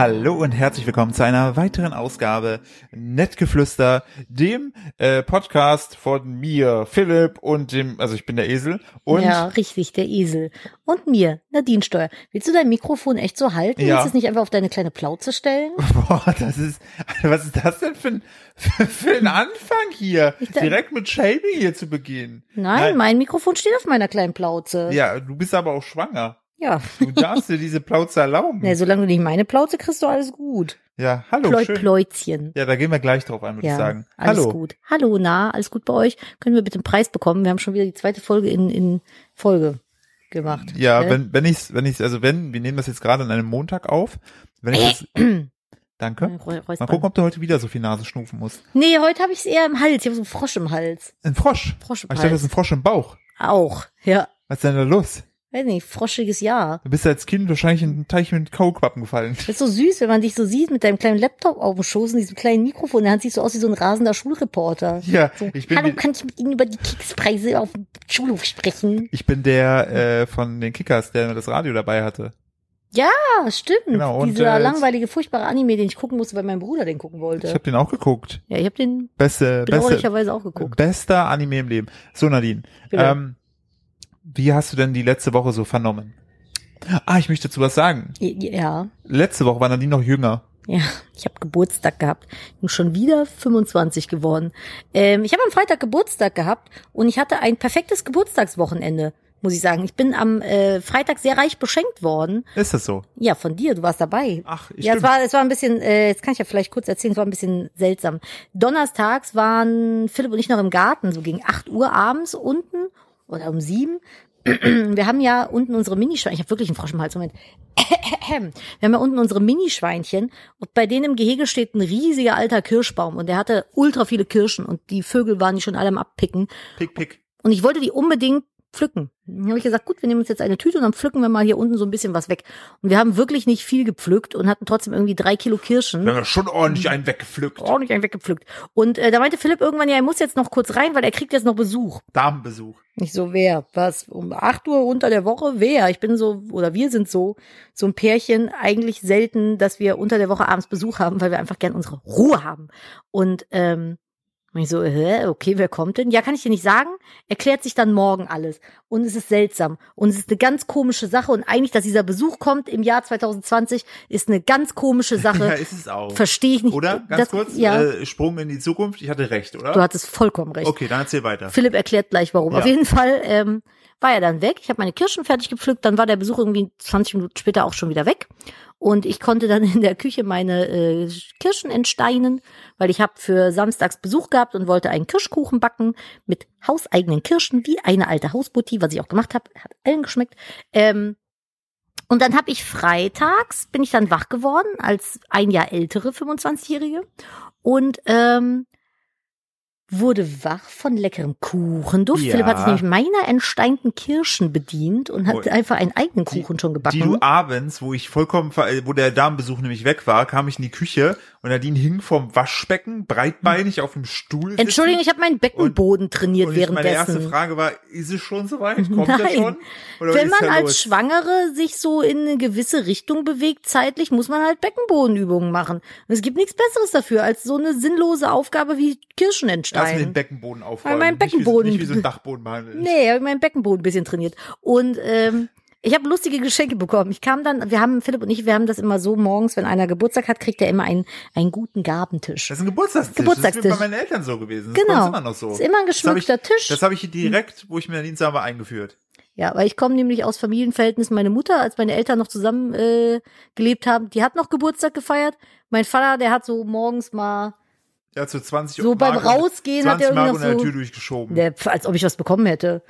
Hallo und herzlich willkommen zu einer weiteren Ausgabe Nettgeflüster, dem äh, Podcast von mir, Philipp und dem, also ich bin der Esel und ja, richtig, der Esel. Und mir, Nadine Steuer. Willst du dein Mikrofon echt so halten? Ja. Willst du es nicht einfach auf deine kleine Plauze stellen? boah, das ist, was ist das denn für ein, für, für ein Anfang hier? da- Direkt mit Shaming hier zu beginnen. Nein, mein Mikrofon steht auf meiner kleinen Plauze. Ja, du bist aber auch schwanger. Ja. Du darfst dir diese Plauze erlauben. Nee, solange du nicht meine Plauze kriegst, du alles gut. Ja, hallo, Pleu, schön. Pläuzchen. Ja, da gehen wir gleich drauf ein, würde Ja, ich sagen. alles hallo. gut. Hallo, na, alles gut bei euch? Können wir bitte einen Preis bekommen? Wir haben schon wieder die zweite Folge in, in Folge gemacht. Ja, Gell? wenn, wenn ich's, wenn ich's, also wenn, wir nehmen das jetzt gerade an einem Montag auf, wenn ich das, danke. Mal gucken, ob du heute wieder so viel Nase schnufen musst. Nee, heute habe ich es eher im Hals. Ich habe so einen Frosch im Hals. Ein Frosch. Frosch im ich dachte, das Hals. ist ein Frosch im Bauch. Auch, ja. Was ist denn da los? Weiß nicht, froschiges Jahr. Du bist als Kind wahrscheinlich in einen Teich mit Kaulquappen gefallen. Das ist so süß, wenn man dich so sieht mit deinem kleinen Laptop auf dem Schoß und diesem kleinen Mikrofon Hand, siehst du aus wie so ein rasender Schulreporter. Ja, So, ich bin, Hallo, kann ich mit Ihnen über die Kekspreise auf dem Schulhof sprechen? ich bin der äh, von den Kickers, der das Radio dabei hatte. Ah, stimmt. Genau, und, Dieser äh, langweilige, furchtbare Anime, den ich gucken musste, weil mein Bruder den gucken Ich wollte. habe den auch geguckt. ja, ich habe den Beste, beste, bedauerlicherweise auch geguckt. bester Anime im Leben. So Nadine, Bitte. ähm, wie hast du denn die letzte Woche so vernommen? Ah, ich möchte dazu was sagen. Ja, Letzte Woche war Nadine noch jünger. ja, ich habe Geburtstag gehabt. Bin schon wieder 25 geworden. Ähm, ich habe am Freitag Geburtstag gehabt und ich hatte ein perfektes Geburtstagswochenende, muss ich sagen. Ich bin am äh, Freitag sehr reich beschenkt worden. Ist das so? Ja, von dir, du warst dabei. Ach, ich Ja, es war, es war ein bisschen, äh, jetzt kann ich ja vielleicht kurz erzählen, es war ein bisschen seltsam. Donnerstags waren Philipp und ich noch im Garten, so gegen 8 Uhr abends unten oder um sieben. Wir haben ja unten unsere Minischweinchen, ich habe wirklich einen Frosch im Hals, Moment. Wir haben ja unten unsere Minischweinchen und bei denen im Gehege steht ein riesiger alter Kirschbaum und der hatte ultra viele Kirschen und die Vögel waren die schon alle am Abpicken Pick, pick. und ich wollte die unbedingt pflücken. Dann habe ich gesagt, gut, wir nehmen uns jetzt eine Tüte und dann pflücken wir mal hier unten so ein bisschen was weg. Und wir haben wirklich nicht viel gepflückt und hatten trotzdem irgendwie drei Kilo Kirschen. Ja schon ordentlich einen weggepflückt. Ordentlich einen weggepflückt. Und äh, da meinte Philipp irgendwann, ja, er muss jetzt noch kurz rein, weil er kriegt jetzt noch Besuch. Damenbesuch. Nicht so, wer? Was? Um 8 Uhr unter der Woche? Wer? Ich bin so, oder wir sind so, so ein Pärchen, eigentlich selten, dass wir unter der Woche abends Besuch haben, weil wir einfach gern unsere Ruhe haben. Und ähm, und ich so, hä, okay, wer kommt denn? Ja, kann ich dir nicht sagen. Erklärt sich dann morgen alles. Und es ist seltsam. Und es ist eine ganz komische Sache. Und eigentlich, dass dieser Besuch kommt im Jahr 2020, ist eine ganz komische Ja, Sache. ist es auch. Verstehe ich nicht. Oder? Ganz Das- kurz, Ja, äh, Sprung in die Zukunft. Ich hatte recht, oder? du hattest vollkommen recht. okay, dann erzähl weiter. Philipp erklärt gleich warum. Ja. Auf jeden Fall ähm, war er dann weg. Ich habe meine Kirschen fertig gepflückt. Dann war der Besuch irgendwie 20 Minuten später auch schon wieder weg. Und ich konnte dann in der Küche meine äh, Kirschen entsteinen, weil ich habe für samstags Besuch gehabt und wollte einen Kirschkuchen backen mit hauseigenen Kirschen, wie eine alte Hausbutti, was ich auch gemacht habe. Hat allen geschmeckt. Ähm, und dann habe ich freitags, bin ich dann wach geworden als ein Jahr ältere 25-Jährige und ähm, wurde wach von leckerem Kuchenduft. Ja. Philipp hat sich nämlich meiner entsteinten Kirschen bedient und hat Oh. einfach einen eigenen Kuchen schon gebacken. Die du abends, wo ich vollkommen, wo der Damenbesuch nämlich weg war, kam ich in die Küche und Nadine hing vorm Waschbecken, breitbeinig auf dem Stuhl. Entschuldigung, ich habe meinen Beckenboden trainiert und ich, meine erste währenddessen. Frage war, ist es schon soweit? Kommt er Nein. schon? Oder Wenn man als los? Schwangere sich so in eine gewisse Richtung bewegt, zeitlich, muss man halt Beckenbodenübungen machen. Und es gibt nichts Besseres dafür, als so eine sinnlose Aufgabe wie Kirschen Lass mir den. Beckenboden aufräumen. mein Nicht wie so- Beckenboden- Nicht wie so ein Dachboden behandeln. Nee, ich habe meinen Beckenboden ein bisschen trainiert. Und ähm, ich habe lustige Geschenke bekommen. Ich kam dann, wir haben, Philipp und ich, wir haben das immer so morgens, wenn einer Geburtstag hat, kriegt er immer einen, einen guten Gabentisch. Das ist ein Geburtstagstisch. Geburtstagstisch. Das ist bei meinen Eltern so gewesen. Das Genau. ist immer noch so. Ist immer ein Das hab ich- geschmückter Tisch. Das habe ich direkt, wo ich mir Nadine sah, war eingeführt. Ja, weil ich komme nämlich aus Familienverhältnissen. Meine Mutter, als meine Eltern noch zusammen äh, gelebt haben, die hat noch Geburtstag gefeiert. Mein Vater, der hat so morgens mal, Ja, zu 20 so beim Mark- Rausgehen hat 20 er irgendwie noch der so, Tür durchgeschoben. der, als ob ich was bekommen hätte.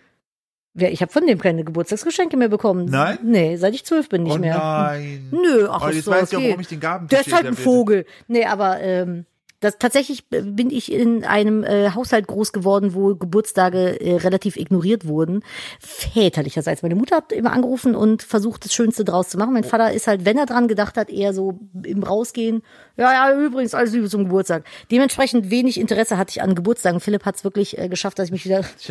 Ja, Ich habe von dem keine Geburtstagsgeschenke mehr bekommen. Nein? Nee, seit ich zwölf bin nicht oh mehr. nein. Nö, ach, oh, jetzt doch weiß ich okay. warum ich den Gabentisch Der ist halt ein. Vogel. Nee, aber ähm, das tatsächlich bin ich in einem äh, Haushalt groß geworden, wo Geburtstage äh, relativ ignoriert wurden. Väterlicherseits. Meine Mutter hat immer angerufen und versucht, das Schönste draus zu machen. Mein Vater ist halt, wenn er dran gedacht hat, eher so im Rausgehen, Ja, ja, übrigens, alles Liebe zum Geburtstag. Dementsprechend wenig Interesse hatte ich an Geburtstagen. Philipp hat es wirklich äh, geschafft, dass ich mich wieder Ich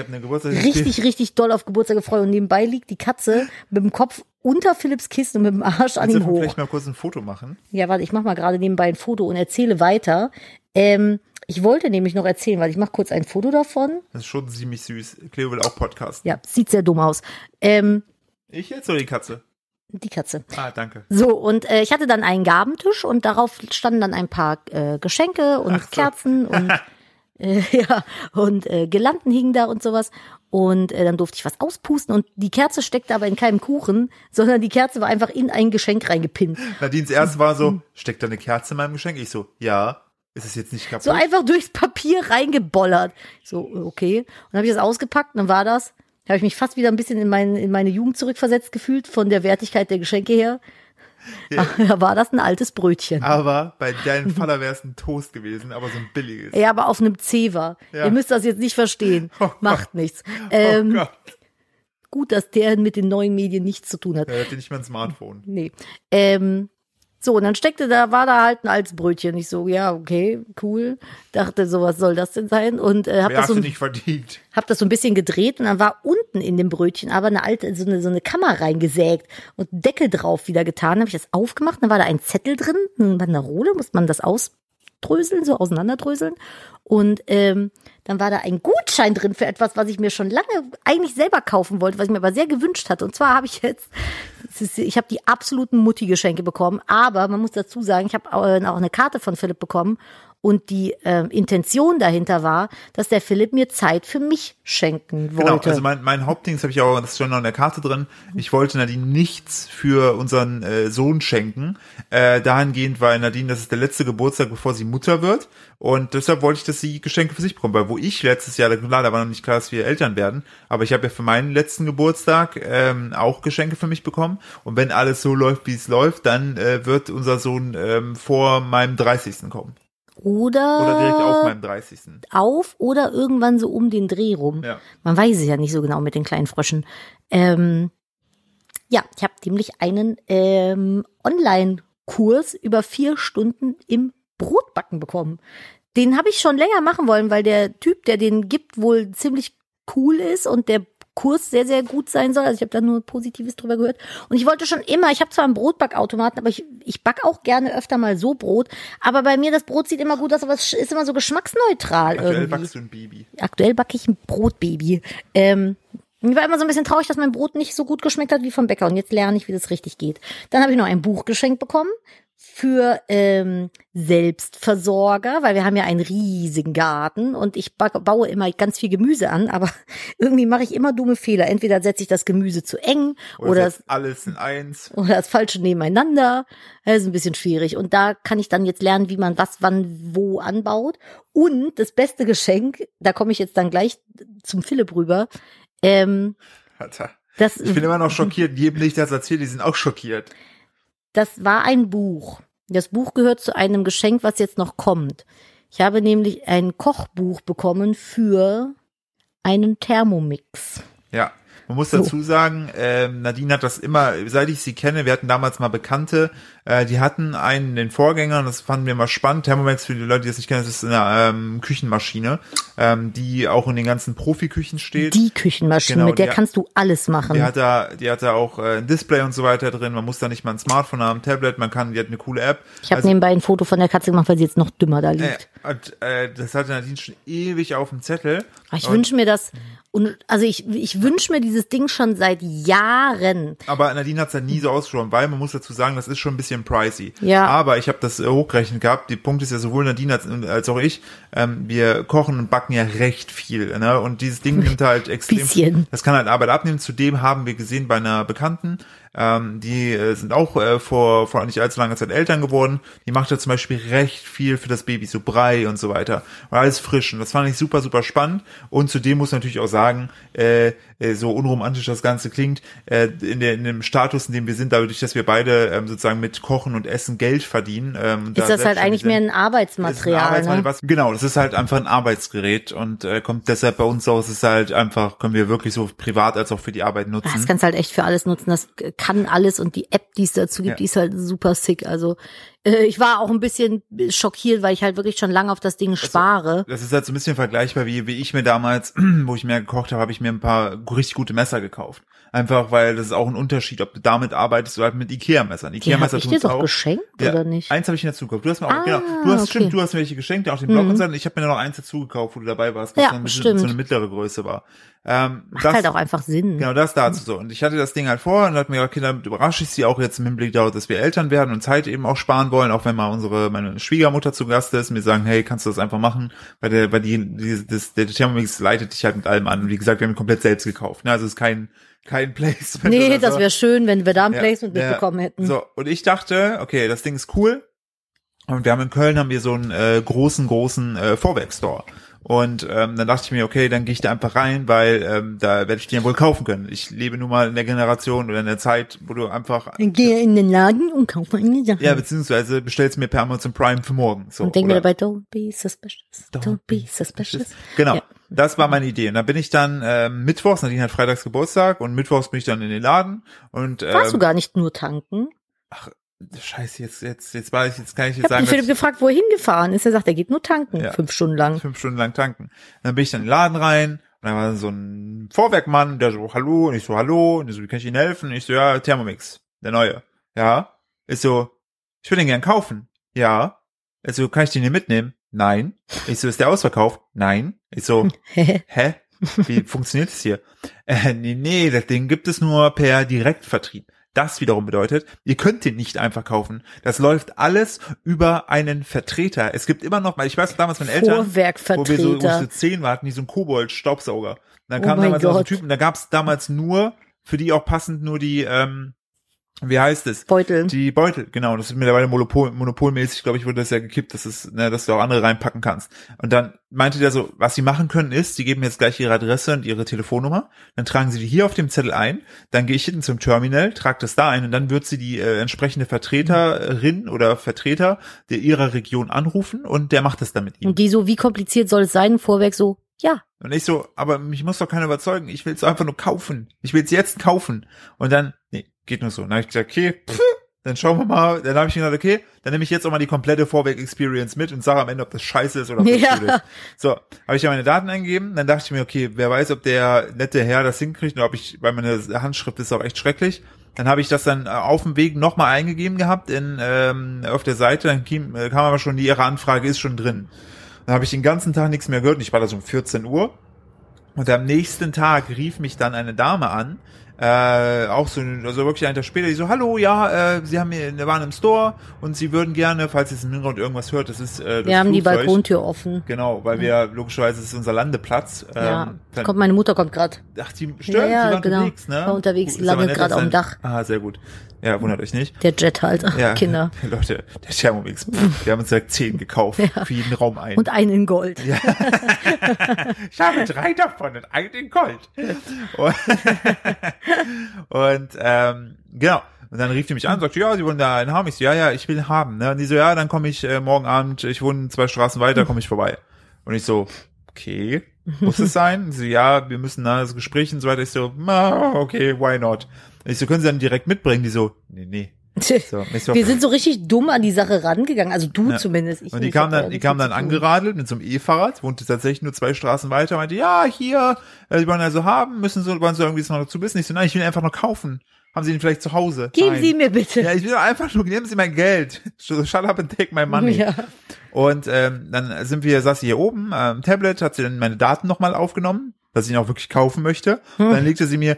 richtig, richtig doll auf Geburtstag gefreut. Und nebenbei liegt die Katze mit dem Kopf unter Philipps Kissen und mit dem Arsch an ihm hoch. vielleicht mal kurz ein Foto machen? Ja, warte, ich mach mal gerade nebenbei ein Foto und erzähle weiter. Ähm, ich wollte nämlich noch erzählen, weil ich mache kurz ein Foto davon. Das ist schon ziemlich süß. Cleo will auch Podcast. Ja, sieht sehr dumm aus. Ähm, Ich jetzt oder die Katze? Die Katze. Ah, danke. So, und äh, ich hatte dann einen Gabentisch und darauf standen dann ein paar äh, Geschenke und so. Kerzen und äh, ja, und äh, Girlanden hingen da und sowas. Und äh, dann durfte ich was auspusten und die Kerze steckte aber in keinem Kuchen, sondern die Kerze war einfach in ein Geschenk reingepinnt. Nadines erste war so, steckt da eine Kerze in meinem Geschenk? Ich so, ja. Ist es jetzt nicht kaputt? So einfach durchs Papier reingebollert. So, okay. Und dann habe ich das ausgepackt und dann war das. Habe ich mich fast wieder ein bisschen in, mein, in meine Jugend zurückversetzt gefühlt, von der Wertigkeit der Geschenke her. Ja. Da war das ein altes Brötchen. aber bei deinem Vater wäre es ein Toast gewesen, aber so ein billiges. Ja, aber auf einem Zewa. Ja. Ihr müsst das jetzt nicht verstehen. Oh. Macht nichts. oh Ähm, Gott. gut, dass der mit den neuen Medien nichts zu tun hat. Er hatte nicht mal ein Smartphone. Nee. Ähm, so, und dann steckte da, war da halt ein altes Brötchen. Ich so, ja, okay, cool. Dachte, so, was soll das denn sein? Und äh, hab das so ein nicht verdient? hab das so ein bisschen gedreht und dann war unten in dem Brötchen aber eine alte, so eine, so eine Kammer reingesägt und Deckel drauf wieder getan. Habe ich das aufgemacht, dann war da ein Zettel drin, eine Banderole, muss man das ausdröseln, so auseinanderdröseln. Und ähm, dann war da ein Gutschein drin für etwas, was ich mir schon lange eigentlich selber kaufen wollte, was ich mir aber sehr gewünscht hatte. Und zwar habe ich jetzt, ist, ich habe die absoluten Mutti-Geschenke bekommen, aber man muss dazu sagen, ich habe äh, auch eine Karte von Philipp bekommen und die ähm, Intention dahinter war, dass der Philipp mir Zeit für mich schenken wollte. Genau, also mein, mein Hauptding, das habe ich auch, das ist schon noch in der Karte drin. Ich wollte Nadine nichts für unseren äh, Sohn schenken. Äh, dahingehend, weil Nadine, das ist der letzte Geburtstag, bevor sie Mutter wird. Und deshalb wollte ich, dass sie Geschenke für sich bekommt. Weil wo ich letztes Jahr, klar, da war noch nicht klar, dass wir Eltern werden, aber ich habe ja für meinen letzten Geburtstag ähm, auch Geschenke für mich bekommen. Und wenn alles so läuft, wie es läuft, dann äh, wird unser Sohn ähm, vor meinem 30. kommen. Oder, Oder direkt auf meinem 30. auf oder irgendwann so um den Dreh rum. Ja. Man weiß es ja nicht so genau mit den kleinen Fröschen. Ähm, ja, ich habe nämlich einen ähm, Online-Kurs über vier Stunden im Brotbacken bekommen. Den habe ich schon länger machen wollen, weil der Typ, der den gibt, wohl ziemlich cool ist und der Kurs sehr, sehr gut sein soll. Also ich habe da nur Positives drüber gehört. Und ich wollte schon immer, ich habe zwar einen Brotbackautomaten, aber ich, ich back auch gerne öfter mal so Brot. Aber bei mir, das Brot sieht immer gut aus, aber es ist immer so geschmacksneutral Aktuell irgendwie. backst du ein Baby. Aktuell backe ich ein Brotbaby. Ähm, ich war immer so ein bisschen traurig, dass mein Brot nicht so gut geschmeckt hat wie vom Bäcker. Und jetzt lerne ich, wie das richtig geht. Dann habe ich noch ein Buch geschenkt bekommen für ähm, Selbstversorger, weil wir haben ja einen riesigen Garten und ich ba baue immer ganz viel Gemüse an, aber irgendwie mache ich immer dumme Fehler. Entweder setze ich das Gemüse zu eng Oder, oder, setzt alles in eins. oder das Falsche nebeneinander. Das ist ein bisschen schwierig. Und da kann ich dann jetzt lernen, wie man was wann wo anbaut. Und das beste Geschenk, da komme ich jetzt dann gleich zum Philipp rüber. Ähm, Alter. das, Ich bin immer noch schockiert. Jedem, den ich das erzähle, die sind auch schockiert. Das war ein Buch. Das Buch gehört zu einem Geschenk, was jetzt noch kommt. Ich habe nämlich ein Kochbuch bekommen für einen Thermomix. Ja. Man muss So. dazu sagen, ähm, Nadine hat das immer, seit ich sie kenne, wir hatten damals mal Bekannte, äh, die hatten einen, den Vorgänger, und das fanden wir mal spannend. Thermomix, für die Leute, die das nicht kennen, das ist eine ähm, Küchenmaschine, ähm, die auch in den ganzen Profiküchen steht. Die Küchenmaschine, Genau, mit der die- kannst du alles machen. Die hat da, die hat da auch äh, ein Display und so weiter drin. Man muss da nicht mal ein Smartphone haben, ein Tablet. Man kann, die hat eine coole App. ich habe Also, nebenbei ein Foto von der Katze gemacht, weil sie jetzt noch dümmer da äh, liegt. und, äh, das hatte Nadine schon ewig auf dem Zettel. Ich wünsche mir das, und also ich, ich wünsche mir dieses Ding schon seit Jahren. Aber Nadine hat's ja nie so ausgesprochen, weil man muss dazu sagen, das ist schon ein bisschen pricey. Ja. Aber ich habe das äh, hochgerechnet gehabt. Die Punkt ist ja sowohl Nadine als, als auch ich, ähm, wir kochen und backen ja recht viel. Ne? Und dieses Ding nimmt halt extrem. Bisschen. Das kann halt Arbeit abnehmen. Zudem haben wir gesehen bei einer Bekannten, ähm, die äh, sind auch äh, vor, vor nicht allzu langer Zeit Eltern geworden. Die macht ja zum Beispiel recht viel für das Baby, so Brei und so weiter. Und alles frisch. Und das fand ich super, super spannend. Und zudem muss man natürlich auch sagen, äh, äh, so unromantisch das Ganze klingt, äh, in, der, in dem Status, in dem wir sind, dadurch, dass wir beide ähm, sozusagen mit Kochen und Essen Geld verdienen. Ähm, und da Ist das halt eigentlich mehr ein Arbeitsmaterial, ist ein Arbeitsmaterial, ne? was, genau, das ist halt einfach ein Arbeitsgerät und äh, kommt deshalb bei uns aus, ist halt einfach, können wir wirklich so privat als auch für die Arbeit nutzen. Das kannst du halt echt für alles nutzen. Das kann alles und die App, die es dazu gibt, Ja. die ist halt super sick. Also äh, ich war auch ein bisschen schockiert, weil ich halt wirklich schon lange auf das Ding spare. Das ist halt so ein bisschen vergleichbar wie, wie ich mir damals, wo ich mehr gekocht habe, habe ich mir ein paar richtig gute Messer gekauft. Einfach, weil das ist auch ein Unterschied, ob du damit arbeitest oder halt mit Ikea-Messern. Die Ikea-Messer ich dir doch auch. geschenkt, Ja, oder nicht? Eins habe ich mir dazu gekauft. Du hast mir auch, Ah, genau, du hast, okay. stimmt, du hast mir welche geschenkt, auch den Blog Mhm. und so. Ich habe mir noch eins dazu gekauft, wo du dabei warst, was Ja, so, ein bisschen, so eine mittlere Größe war. Ähm, Macht das, halt auch einfach Sinn. Genau, das dazu so. Und ich hatte das Ding halt vor und dachte mir, okay, damit überrasche ich sie auch jetzt im Hinblick darauf, dass wir Eltern werden und Zeit eben auch sparen wollen, auch wenn mal unsere, meine Schwiegermutter zu Gast ist, mir sagen, hey, kannst du das einfach machen? Weil der, weil die, die das, der Thermomix leitet dich halt mit allem an. Und wie gesagt, wir haben ihn komplett selbst gekauft. Ne? Also es ist kein, kein Placement. Nee, das so. wäre schön, wenn wir da ein Ja, Placement ja. mitbekommen hätten. So, und ich dachte, okay, das Ding ist cool. Und wir haben in Köln haben wir so einen äh, großen, großen äh, Vorwerkstore. Und ähm, dann dachte ich mir, okay, dann gehe ich da einfach rein, weil ähm, da werde ich den ja wohl kaufen können. Ich lebe nun mal in der Generation oder in der Zeit, wo du einfach Dann gehe in den Laden und kaufe eine Sache. ja beziehungsweise bestellst mir per Amazon Prime für morgen. So, und denk mir dabei, don't be suspicious. Don't, be suspicious. Genau, Ja. das war meine Idee. Und dann bin ich dann ähm, mittwochs, Nadine hat freitags Geburtstag und mittwochs bin ich dann in den Laden und ähm, Warst du gar nicht nur tanken? Scheiße, jetzt jetzt jetzt war ich jetzt kann ich Ich jetzt habe sagen, den Philipp gefragt, wo er hingefahren ist. Er sagt, er geht nur tanken. Ja. Fünf Stunden lang. ich fünf Stunden lang tanken. Dann bin ich dann in den Laden rein und dann war so ein Vorwerkmann, der so hallo und ich so hallo und ich so wie kann ich Ihnen helfen? Und ich so ja Thermomix, der neue. Ja. Ich so ich will den gern kaufen. Ja. Ich so kann ich den hier mitnehmen? Nein. Ich so ist der ausverkauft? Nein. Ich so Hä? Wie funktioniert das hier? Äh, nee, nee, das Ding gibt es nur per Direktvertrieb. Das wiederum bedeutet, ihr könnt den nicht einfach kaufen. Das läuft alles über einen Vertreter. Es gibt immer noch, weil ich weiß damals meine Eltern, wo wir so, wo wir so zehn warten, die so einen Kobold-Staubsauger. Dann Oh kam damals auch so ein Gott. Typ, und da gab es damals nur, für die auch passend nur die, ähm, wie heißt es? Beutel. Die Beutel, genau. Das ist mittlerweile Monopol, monopolmäßig, glaube ich, wurde das ja gekippt, dass es, ne, dass du auch andere reinpacken kannst. Und dann meinte der so, was sie machen können ist, sie geben jetzt gleich ihre Adresse und ihre Telefonnummer, dann tragen sie die hier auf dem Zettel ein, dann gehe ich hinten zum Terminal, trage das da ein und dann wird sie die äh, entsprechende Vertreterin oder Vertreter der ihrer Region anrufen und der macht das dann mit ihm. Und die so, wie kompliziert soll es sein? Vorwerk so, ja. Und ich so, aber mich muss doch keiner überzeugen. Ich will es einfach nur kaufen. Ich will es jetzt kaufen. Und dann, nee, geht nur so. Dann habe ich gesagt, okay, pff, dann schauen wir mal. Dann habe ich gesagt, okay, dann nehme ich jetzt auch mal die komplette Vorweg-Experience mit und sage am Ende, ob das scheiße ist oder ob das Ja. gut ist. So, habe ich ja meine Daten eingegeben. Dann dachte ich mir, okay, wer weiß, ob der nette Herr das hinkriegt oder ob ich, weil meine Handschrift ist auch echt schrecklich. Dann habe ich das dann äh, auf dem Weg nochmal eingegeben gehabt in ähm, auf der Seite. Dann kam, äh, kam aber schon, die ihre Anfrage ist schon drin. Dann habe ich den ganzen Tag nichts mehr gehört und ich war da so um 14 Uhr. Und am nächsten Tag rief mich dann eine Dame an, äh, auch so, also wirklich einen Tag später, die so, hallo, ja, äh, Sie haben hier, wir waren im Store und Sie würden gerne, falls ihr jetzt im Hintergrund irgendwas hört, das ist äh, das Wir haben die Flugzeug. Balkontür offen. Genau, weil wir, logischerweise, es ist unser Landeplatz. Ja, Ähm, es kommt, meine Mutter kommt gerade. ach, die stimmt, Ja, ja, die waren genau. unterwegs, ne? War unterwegs, landet gerade auf dem Dach. Ah, sehr gut. Ja, wundert euch nicht. Der Jet halt, Ja, Kinder. Leute, der Thermomix, wir haben uns direkt zehn gekauft, für jeden Raum ein. Und einen in Gold. Ja. ich habe drei davon und einen in Gold. Und, und ähm, genau. Und dann rief die mich an und sagte, ja, sie wollen da einen haben. Ich so, ja, ja, ich will ihn haben. Ne? Und die so, ja, dann komme ich äh, morgen Abend, ich wohne zwei Straßen weiter, komme ich vorbei. Und ich so, okay, muss es sein? Sie so, ja, wir müssen da das Gespräch und so weiter. Ich so, ah, okay, why not? Ich so, können Sie dann direkt mitbringen? Die so, nee, nee. So, so, Wir sind so richtig dumm an die Sache rangegangen, also du Ja. zumindest. Ich und die kam dann, die kam dann angeradelt mit so einem E-Fahrrad, wohnte tatsächlich nur zwei Straßen weiter, meinte, ja, hier, äh, die wollen also haben, müssen so, wollen sie irgendwie noch dazu wissen? Ich so, nein, ich will ihn einfach nur kaufen. Haben sie ihn vielleicht zu Hause? Geben nein. Sie mir bitte. Ja, ich will einfach nur, nehmen Sie mein Geld. So, Shut up and take my money. Ja. Und ähm, dann sind wir, saß sie hier oben am Tablet, hat sie dann meine Daten nochmal aufgenommen, dass ich ihn auch wirklich kaufen möchte. Hm. Dann legte sie mir,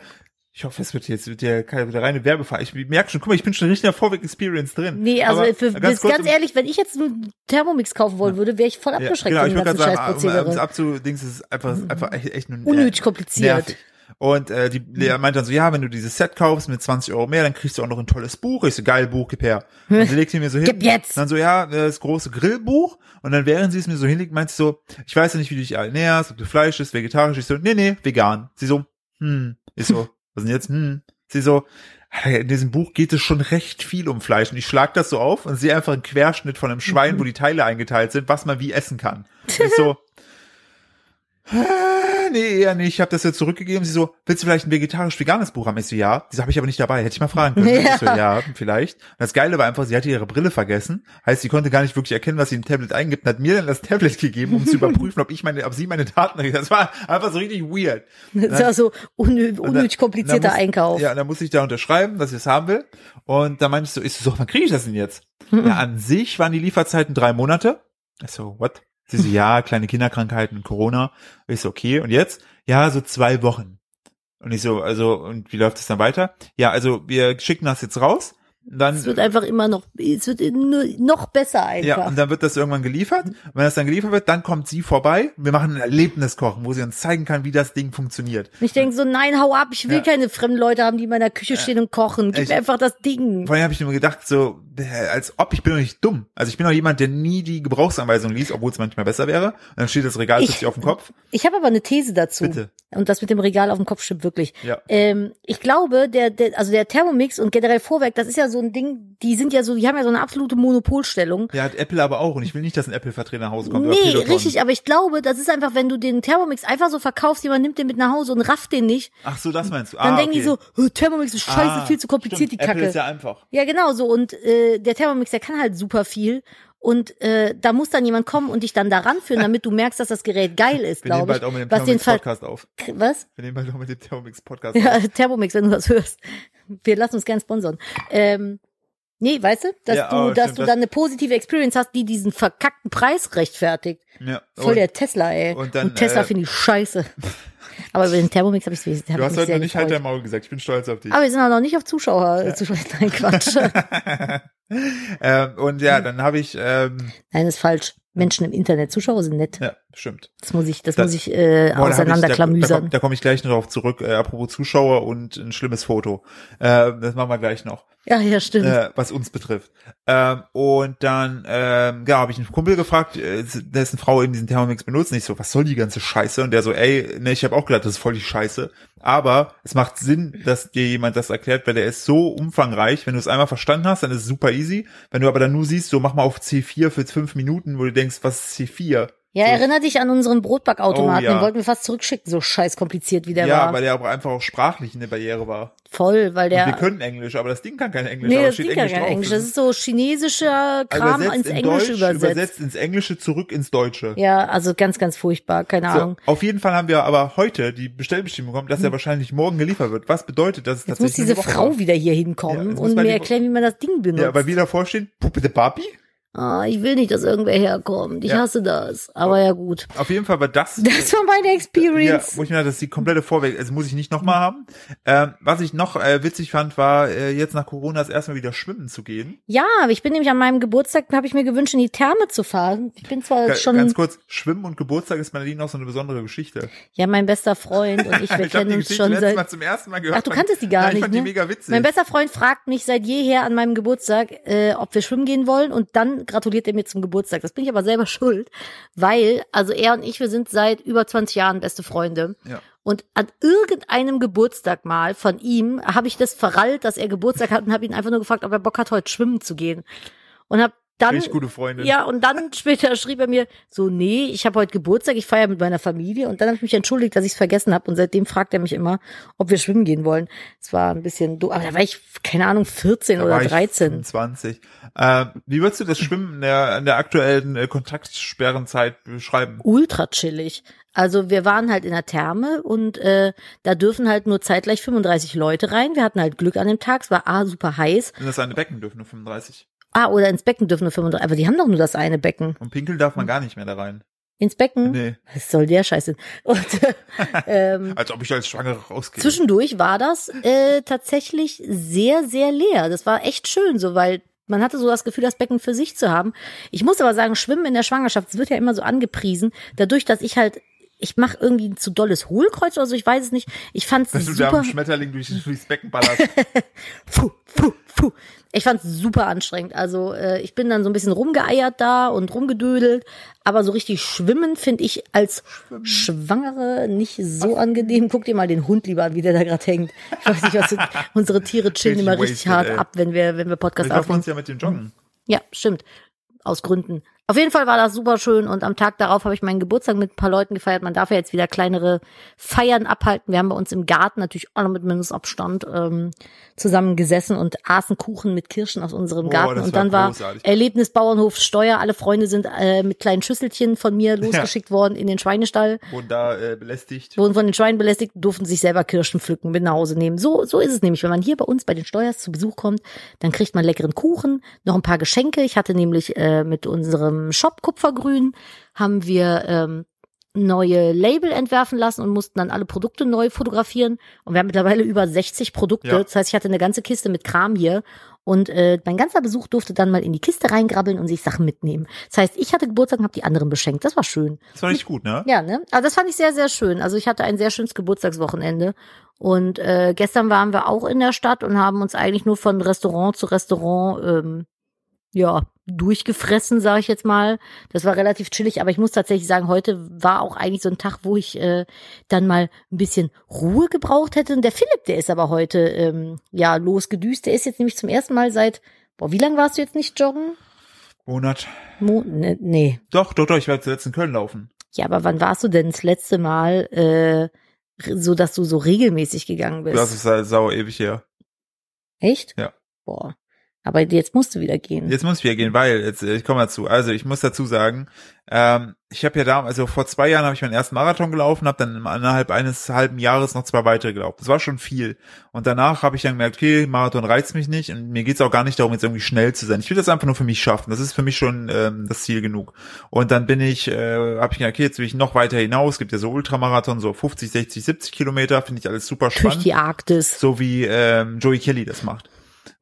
ich hoffe, es wird jetzt ja keine wieder reine Werbefahrt. Ich merke schon, guck mal, ich bin schon richtig in der Vorweg-Experience drin. Nee, also für, ganz ganz, ehrlich, wenn ich jetzt einen Thermomix kaufen wollen würde, wäre ich voll Ja, abgeschreckt genau, von ich würde gerade sagen, um Scheißprozedere. abzudings, ist es einfach, ist einfach echt, echt nur Unnötig kompliziert. nervig. Und äh, die Lea meinte dann so, ja, wenn du dieses Set kaufst mit 20 Euro mehr, dann kriegst du auch noch ein tolles Buch. Ich so, geil, Buch, gib her. Und sie legte mir so hin. Gib jetzt! Dann so, ja, das große Grillbuch. Und dann, während sie es mir so hinlegt, meinte sie so, ich weiß ja nicht, wie du dich ernährst, ob du Fleisch isst, vegetarisch. Ich so, nee, nee, vegan. Sie so, hm. Ich so, was denn jetzt? Hm. Sie so, in diesem Buch geht es schon recht viel um Fleisch. Und ich schlag das so auf und sehe einfach einen Querschnitt von einem Schwein, wo die Teile eingeteilt sind, was man wie essen kann. Und ich so, nee, eher nicht. Ich habe das jetzt zurückgegeben. Sie so, willst du vielleicht ein vegetarisch-veganes Buch haben? Ich so, ja. Das habe ich aber nicht dabei. Hätte ich mal fragen können. Ja. Ich so, ja, vielleicht. Und das Geile war einfach, sie hatte ihre Brille vergessen. Heißt, sie konnte gar nicht wirklich erkennen, was sie im Tablet eingibt und hat mir dann das Tablet gegeben, um zu überprüfen, ob ich meine, ob sie meine Daten Das war einfach so richtig weird. Das war so unnötig dann- komplizierter muss- Einkauf. Ja, und dann muss ich da unterschreiben, dass ich es haben will. Und dann meinte ich so, ich so, wann kriege ich das denn jetzt? Ja, an sich waren die Lieferzeiten drei Monate. Ich so, what? Sie so, ja, kleine Kinderkrankheiten, Corona. Ich so, okay. Und jetzt? Ja, so zwei Wochen. Und ich so, also, und wie läuft es dann weiter? Ja, also, wir schicken das jetzt raus. Dann, Es wird einfach immer noch, es wird nur noch besser einfach. ja, und dann wird das irgendwann geliefert. Und wenn das dann geliefert wird, dann kommt sie vorbei. Wir machen ein Erlebniskochen, wo sie uns zeigen kann, wie das Ding funktioniert. Und ich denke so, nein, hau ab, ich will Ja. keine fremden Leute haben, die in meiner Küche stehen und kochen. Gib Ich- mir einfach das Ding. Vorhin habe ich mir gedacht, so, als ob ich bin doch nicht dumm. Also ich bin doch jemand, der nie die Gebrauchsanweisung liest, obwohl es manchmal besser wäre. Und dann steht das Regal Ich- plötzlich auf dem Kopf. Ich habe aber eine These dazu. Bitte. Und das mit dem Regal auf dem Kopf stimmt wirklich. Ja. Ähm, ich glaube, der, der, also der Thermomix und generell Vorwerk, das ist ja so ein Ding, die sind ja so, die haben ja so eine absolute Monopolstellung. Ja, hat Apple aber auch. Und ich will nicht, dass ein Apple-Vertreter nach Hause kommt. Nee, richtig, aber ich glaube, das ist einfach, wenn du den Thermomix einfach so verkaufst, jemand nimmt den mit nach Hause und rafft den nicht, Ach so, das meinst du. dann ah, denken okay. die so, "Oh, Thermomix ist scheiße, Ah, viel zu kompliziert, stimmt. die Kacke. Apple ist ja einfach. Ja, genau so. Und äh, der Thermomix, der kann halt super viel. Und äh, da muss dann jemand kommen und dich dann daran führen, damit du merkst, dass das Gerät geil ist, Wir nehmen glaube ich. bald auch mit dem Fall, Thermomix-Podcast auf. was? Wir nehmen bald auch mit dem Thermomix-Podcast Ja, auf. Thermomix, wenn du das hörst. Wir lassen uns gern sponsern. Ähm, nee, weißt du, dass Ja, du, dass stimmt, du das- dann eine positive Experience hast, die diesen verkackten Preis rechtfertigt. Ja. Voll Und der Tesla, ey. und Und, dann, Tesla äh, finde ich scheiße. Aber über den Thermomix habe ich es du hast heute noch nicht halt dein Maul gesagt. Ich bin stolz auf dich. Aber wir sind auch noch nicht auf Zuschauer. Ja. Zuschauer nein, Quatsch. ähm, und ja, dann habe ich, ähm, nein, ist falsch. Menschen im Internet, Zuschauer sind nett. ja, stimmt. Das muss ich, das, Das- muss ich äh, Boah, ich- Da, da, auseinanderklamüsern. komm- da komme ich gleich noch drauf zurück. Äh, apropos Zuschauer und ein schlimmes Foto. Äh, das machen wir gleich noch. Ja, ja, stimmt. äh, was uns betrifft. Ähm, und dann, ähm, ja, habe ich einen Kumpel gefragt, äh, dessen Frau eben diesen Thermomix benutzt. Und ich so, was soll die ganze Scheiße? Und der so, ey, ne, ich habe auch gedacht, das ist voll die Scheiße. Aber es macht Sinn, dass dir jemand das erklärt, weil der ist so umfangreich. Wenn du es einmal verstanden hast, dann ist es super easy. Wenn du aber dann nur siehst, so mach mal auf C4 für fünf Minuten, wo du denkst, was ist C4? Ja, So. erinner dich an unseren Brotbackautomaten, Oh, ja. den wollten wir fast zurückschicken, so scheiß kompliziert wie der ja, war. weil der aber einfach auch sprachlich eine Barriere war. Voll, weil Und wir der. können Englisch, aber das Ding kann kein Englisch. Nee, aber das steht Ding kann Englisch kein drauf. Englisch. Das ist so chinesischer Kram übersetzt ins in Englische Deutsch, übersetzt. übersetzt ins Englische zurück ins Deutsche. Ja, also ganz, ganz furchtbar, keine So, Ahnung. auf jeden Fall haben wir aber heute die Bestellbestimmung bekommen, dass er wahrscheinlich morgen geliefert wird. Was bedeutet, dass es Hm. Jetzt muss diese Frau dauert. wieder hier Ja, hinkommen muss und mir erklären, wie man das Ding benutzt. Ja, weil wir davor stehen, Puppe de Papi. Ah, ich will nicht, dass irgendwer herkommt. Ich Ja. hasse das. Aber ja gut. Auf jeden Fall war das. Das war meine ja, Experience. wo ich mir dachte, das ist die komplette Vorweg, also muss ich nicht nochmal haben. Ähm, was ich noch äh, witzig fand, war äh, jetzt nach Corona das erste Mal wieder schwimmen zu gehen. Ja, ich bin nämlich an meinem Geburtstag, habe ich mir gewünscht, in die Therme zu fahren. Ich bin zwar Ga- schon, Ganz kurz, Schwimmen und Geburtstag ist bei Nadine auch so eine besondere Geschichte. ja, mein bester Freund und ich, wir ich kennen die uns schon seit, Mal zum ersten Mal gehört. Ach, du kanntest die gar Nein, nicht, Ich fand ne? die mega witzig. Mein bester Freund fragt mich seit jeher an meinem Geburtstag, äh, ob wir schwimmen gehen wollen und dann gratuliert er mir zum Geburtstag. Das bin ich aber selber schuld, weil, also er und ich, wir sind seit über 20 Jahren beste Freunde. Ja. Und an irgendeinem Geburtstag mal von ihm habe ich das verrallt, dass er Geburtstag hat und habe ihn einfach nur gefragt, ob er Bock hat, heute schwimmen zu gehen. Und habe dann Richtig gute Freundin. ja, und dann später schrieb er mir so, nee, ich habe heute Geburtstag, ich feiere mit meiner Familie. Und dann habe ich mich entschuldigt, dass ich es vergessen habe. Und seitdem fragt er mich immer, ob wir schwimmen gehen wollen. Es war ein bisschen doof, aber da war ich, keine Ahnung, 14 Da oder war ich 13. 25. Äh, wie würdest du das Schwimmen in der, in der aktuellen äh, Kontaktsperrenzeit beschreiben? Ultra chillig. Also wir waren halt in der Therme und äh, da dürfen halt nur zeitgleich 35 Leute rein. Wir hatten halt Glück an dem Tag. Es war A, super heiß. In das eine Becken dürfen nur 35. Ah, oder ins Becken dürfen nur 35. Aber die haben doch nur das eine Becken. Und pinkeln darf man gar nicht mehr da rein. Ins Becken? Nee. Was soll der Scheiß denn? Und ähm, Als ob ich als Schwangere rausgehe. Zwischendurch war das äh, tatsächlich sehr, sehr leer. Das war echt schön, so weil man hatte so das Gefühl, das Becken für sich zu haben. Ich muss aber sagen, Schwimmen in der Schwangerschaft, es wird ja immer so angepriesen, dadurch, dass ich halt ich mache irgendwie ein zu dolles Hohlkreuz oder so, ich weiß es nicht. Ich fand es Dass du da super. am Schmetterling durch, durchs Becken ballerst. Puh, puh, puh. Ich fand es super anstrengend. Also äh, ich bin dann so ein bisschen rumgeeiert da und rumgedödelt, aber so richtig schwimmen finde ich als Schwangere nicht so angenehm. Guck dir mal den Hund lieber an, wie der da gerade hängt. Ich weiß nicht, was unsere Tiere chillen immer richtig wasted, hart ey. ab, wenn wir wenn wir Wir Podcast treffen aufnehmen. uns ja mit dem Joggen. Ja, stimmt. Aus Gründen. Auf jeden Fall war das super schön und am Tag darauf habe ich meinen Geburtstag mit ein paar Leuten gefeiert. Man darf ja jetzt wieder kleinere Feiern abhalten. Wir haben bei uns im Garten natürlich auch noch mit Mindestabstand ähm, zusammen gesessen und aßen Kuchen mit Kirschen aus unserem Boah, Garten. Und war dann war großartig. Erlebnis Bauernhof Steuer. Alle Freunde sind äh, mit kleinen Schüsselchen von mir losgeschickt worden in den Schweinestall. Wurden da äh, belästigt. Wurden von den Schweinen belästigt, durften sich selber Kirschen pflücken, mit nach Hause nehmen. So, so ist es nämlich. Wenn man hier bei uns bei den Steuers zu Besuch kommt, dann kriegt man leckeren Kuchen, noch ein paar Geschenke. Ich hatte nämlich äh, mit unserem Shop Kupfergrün haben wir ähm, neue Label entwerfen lassen und mussten dann alle Produkte neu fotografieren. Und wir haben mittlerweile über 60 Produkte. Ja. Das heißt, ich hatte eine ganze Kiste mit Kram hier. Und äh, mein ganzer Besuch durfte dann mal in die Kiste reingrabbeln und sich Sachen mitnehmen. Das heißt, ich hatte Geburtstag und habe die anderen beschenkt. Das war schön. Das war richtig gut, ne? Ja, ne? Also das fand ich sehr, sehr schön. Also ich hatte ein sehr schönes Geburtstagswochenende. Und äh, gestern waren wir auch in der Stadt und haben uns eigentlich nur von Restaurant zu Restaurant ähm, ja durchgefressen, sage ich jetzt mal. Das war relativ chillig, aber ich muss tatsächlich sagen, heute war auch eigentlich so ein Tag, wo ich äh, dann mal ein bisschen Ruhe gebraucht hätte. Und der Philipp, der ist aber heute ähm, ja losgedüst. Der ist jetzt nämlich zum ersten Mal seit, boah, wie lange warst du jetzt nicht joggen? Monat. Mo ne, nee. Doch, doch, doch, ich werde zuletzt in Köln laufen. Ja, aber wann warst du denn das letzte Mal äh, so, dass du so regelmäßig gegangen bist? Das ist halt sauer ewig her. Echt? Ja. Boah. Aber jetzt musst du wieder gehen. Jetzt muss ich wieder gehen, weil, jetzt, äh, ich komme dazu. Also ich muss dazu sagen, ähm, ich habe ja da, also vor zwei Jahren habe ich meinen ersten Marathon gelaufen, habe dann innerhalb eines halben Jahres noch zwei weitere gelaufen. Das war schon viel. Und danach habe ich dann gemerkt, okay, Marathon reizt mich nicht und mir geht's auch gar nicht darum, jetzt irgendwie schnell zu sein. Ich will das einfach nur für mich schaffen. Das ist für mich schon ähm, das Ziel genug. Und dann bin ich, äh, habe ich gedacht, okay, jetzt will ich noch weiter hinaus. Es gibt ja so Ultramarathon, so 50, 60, 70 Kilometer, finde ich alles super Durch spannend die Arktis. so wie ähm, Joey Kelly das macht.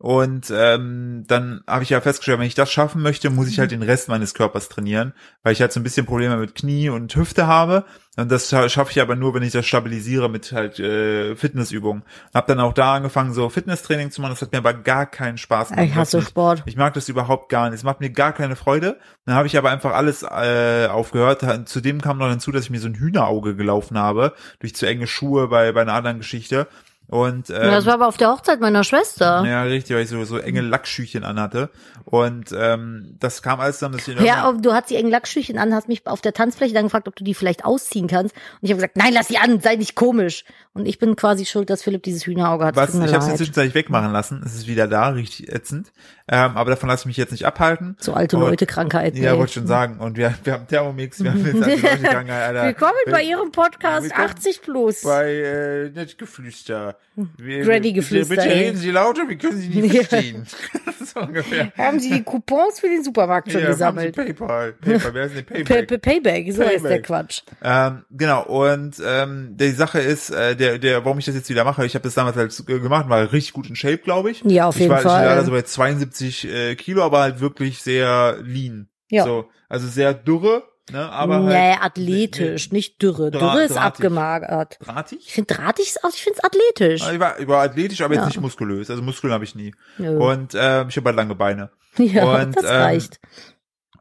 Und ähm, dann habe ich ja festgestellt, wenn ich das schaffen möchte, muss ich halt den Rest meines Körpers trainieren, weil ich halt so ein bisschen Probleme mit Knie und Hüfte habe. Und das scha- schaffe ich aber nur, wenn ich das stabilisiere mit halt äh, Fitnessübungen. Hab dann auch da angefangen, so Fitnesstraining zu machen. Das hat mir aber gar keinen Spaß gemacht. Ich hasse. Sport. Ich mag das überhaupt gar nicht. Es macht mir gar keine Freude. Dann habe ich aber einfach alles äh, aufgehört. Zudem kam noch hinzu, dass ich mir so ein Hühnerauge gelaufen habe durch zu enge Schuhe bei bei einer anderen Geschichte. Und ähm, Ja, das war aber auf der Hochzeit meiner Schwester. ja, richtig, weil ich so, so enge Lackschüchen anhatte. Und ähm, das kam alles dann, dass ich Ja, du hattest die engen Lackschüchen an, hast mich auf der Tanzfläche dann gefragt, ob du die vielleicht ausziehen kannst. Und ich habe gesagt, nein, lass sie an, sei nicht komisch. Und ich bin quasi schuld, dass Philipp dieses Hühnerauge hat. was, ich habe es inzwischen wegmachen lassen. Es ist wieder da, richtig ätzend. Ähm, aber davon lasse ich mich jetzt nicht abhalten. So alte Leute Krankheiten. Ja, wollte ich schon sagen. Und wir, wir haben Thermomix, wir haben jetzt alte Leute gegangen, Alter. Willkommen bei Ihrem Podcast Willkommen 80 plus. bei äh, nicht Geflüster. Wir, Granny-Geflüster, Bitte, bitte ey. reden Sie lauter, wir können Sie nicht verstehen. so ungefähr. Haben Sie die Coupons für den Supermarkt schon Ja, gesammelt? machen Sie PayPal. PayPal, wer ist denn Pay Payback? Pay Payback, so heißt der Payback. Quatsch. Ähm, genau, und ähm, die Sache ist, äh, der, der, warum ich das jetzt wieder mache, ich habe das damals halt gemacht, war richtig gut in Shape, glaube ich. Ja, auf ich jeden war, Fall. Ich war da so bei 72 äh, Kilo, aber halt wirklich sehr lean. Ja. So, also sehr dürre, ne, aber nee, halt athletisch, nicht dürre. Dra- Dürre ist drahtig. abgemagert. Ich drahtig. finde drahtig ist auch, ich finde es athletisch. Ich war, ich war athletisch, aber jetzt Ja. nicht muskulös. Also Muskeln habe ich nie. Nö. Und äh, ich habe halt lange Beine. ja, und, das ähm, reicht.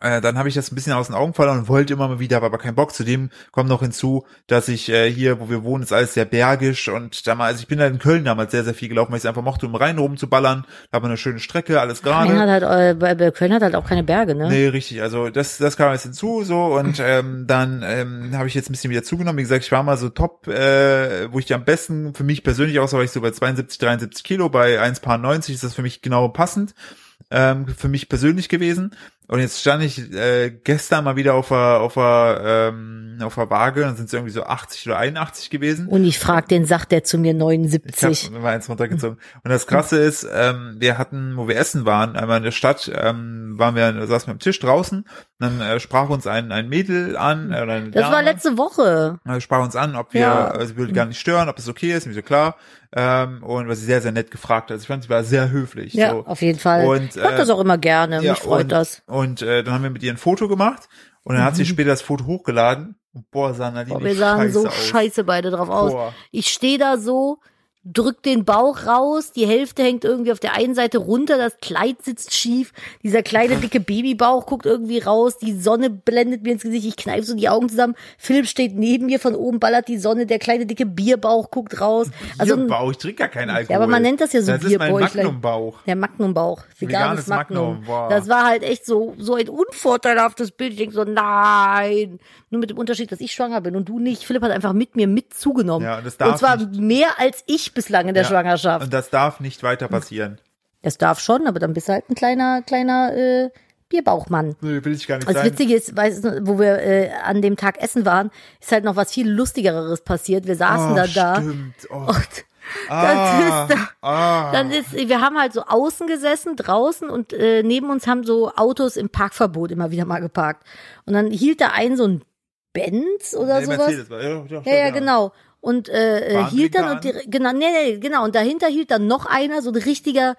Äh, dann habe ich das ein bisschen aus den Augen verloren und wollte immer mal wieder, habe aber keinen Bock. Zudem kommt noch hinzu, dass ich äh, hier, wo wir wohnen, ist alles sehr bergisch und damals, also ich bin da in Köln damals sehr, sehr viel gelaufen, weil ich es einfach mochte, um rein rumzuballern. Da hat man eine schöne Strecke, alles gerade. Köln hat halt, äh, Köln hat halt auch keine Berge, ne? Nee, richtig. Also das, das kam jetzt hinzu so und ähm, dann ähm, habe ich jetzt ein bisschen wieder zugenommen. Wie gesagt, ich war mal so top, äh, wo ich die am besten für mich persönlich aussah, war ich so bei 72, 73 Kilo, bei 1,90 ist das für mich genau passend. Ähm, für mich persönlich gewesen. Und jetzt stand ich äh, gestern mal wieder auf der, auf der, ähm, auf der Waage, dann sind es irgendwie so 80 oder 81 gewesen. Und ich frag den, sagt der zu mir Ich 79. habe mal eins runtergezogen. Und das Krasse ist, ähm, wir hatten, wo wir essen waren, einmal in der Stadt, ähm, waren wir, saßen wir am Tisch draußen, dann äh, sprach uns ein, ein Mädel an, äh, Das Dame, war letzte Woche. äh, sprach uns an, ob wir, Ja. also würde gar nicht stören, ob das okay ist, mir so klar, ähm, und was sie sehr, sehr nett gefragt hat. Also ich fand, sie war sehr höflich. Ja, so. auf jeden Fall. Und, ich mach äh, das auch immer gerne. Ja, Mich freut und, das. Und äh, dann haben wir mit ihr ein Foto gemacht und dann hat sie Mhm. später das Foto hochgeladen und boah, sah Nadine Boah, wir sahen scheiße so aus. scheiße beide drauf aus. Boah. Ich stehe da so, drückt den Bauch raus, die Hälfte hängt irgendwie auf der einen Seite runter, das Kleid sitzt schief, dieser kleine dicke Babybauch guckt irgendwie raus, die Sonne blendet mir ins Gesicht, ich kneife so die Augen zusammen. Philipp steht neben mir, von oben ballert die Sonne, der kleine dicke Bierbauch guckt raus. Also Bierbauch, ich trinke gar keinen Alkohol. ja, aber man nennt das ja so Das ist mein Bierbäuchlein. Magnumbauch. Der Magnumbauch. Veganes, Veganes Magnum. Magnum, wow. Das war halt echt so, so ein unvorteilhaftes Bild. Ich denke so, nein. Nur mit dem Unterschied, dass ich schwanger bin und du nicht. Philipp hat einfach mit mir mit zugenommen. Ja, und das darf und zwar nicht. mehr als ich bislang in der Ja, Schwangerschaft. Und das darf nicht weiter passieren. Das darf schon, aber dann bist du halt ein kleiner, kleiner äh, Bierbauchmann. Nee, will ich gar nicht Das sein. Witzige ist, weißt du, wo wir äh, an dem Tag essen waren, ist halt noch was viel lustigeres passiert. Wir saßen oh, dann da. Stimmt. Oh. Ah, ist da- ah. Dann ist, wir haben halt so außen gesessen, draußen und äh, neben uns haben so Autos im Parkverbot immer wieder mal geparkt. Und dann hielt da ein so ein Benz oder Nee, sowas. Mercedes Ja, ja, Ja, ja, genau. Und äh, äh, hielt dann und die, genau, nee, nee, genau. Und dahinter hielt dann noch einer, so ein richtiger,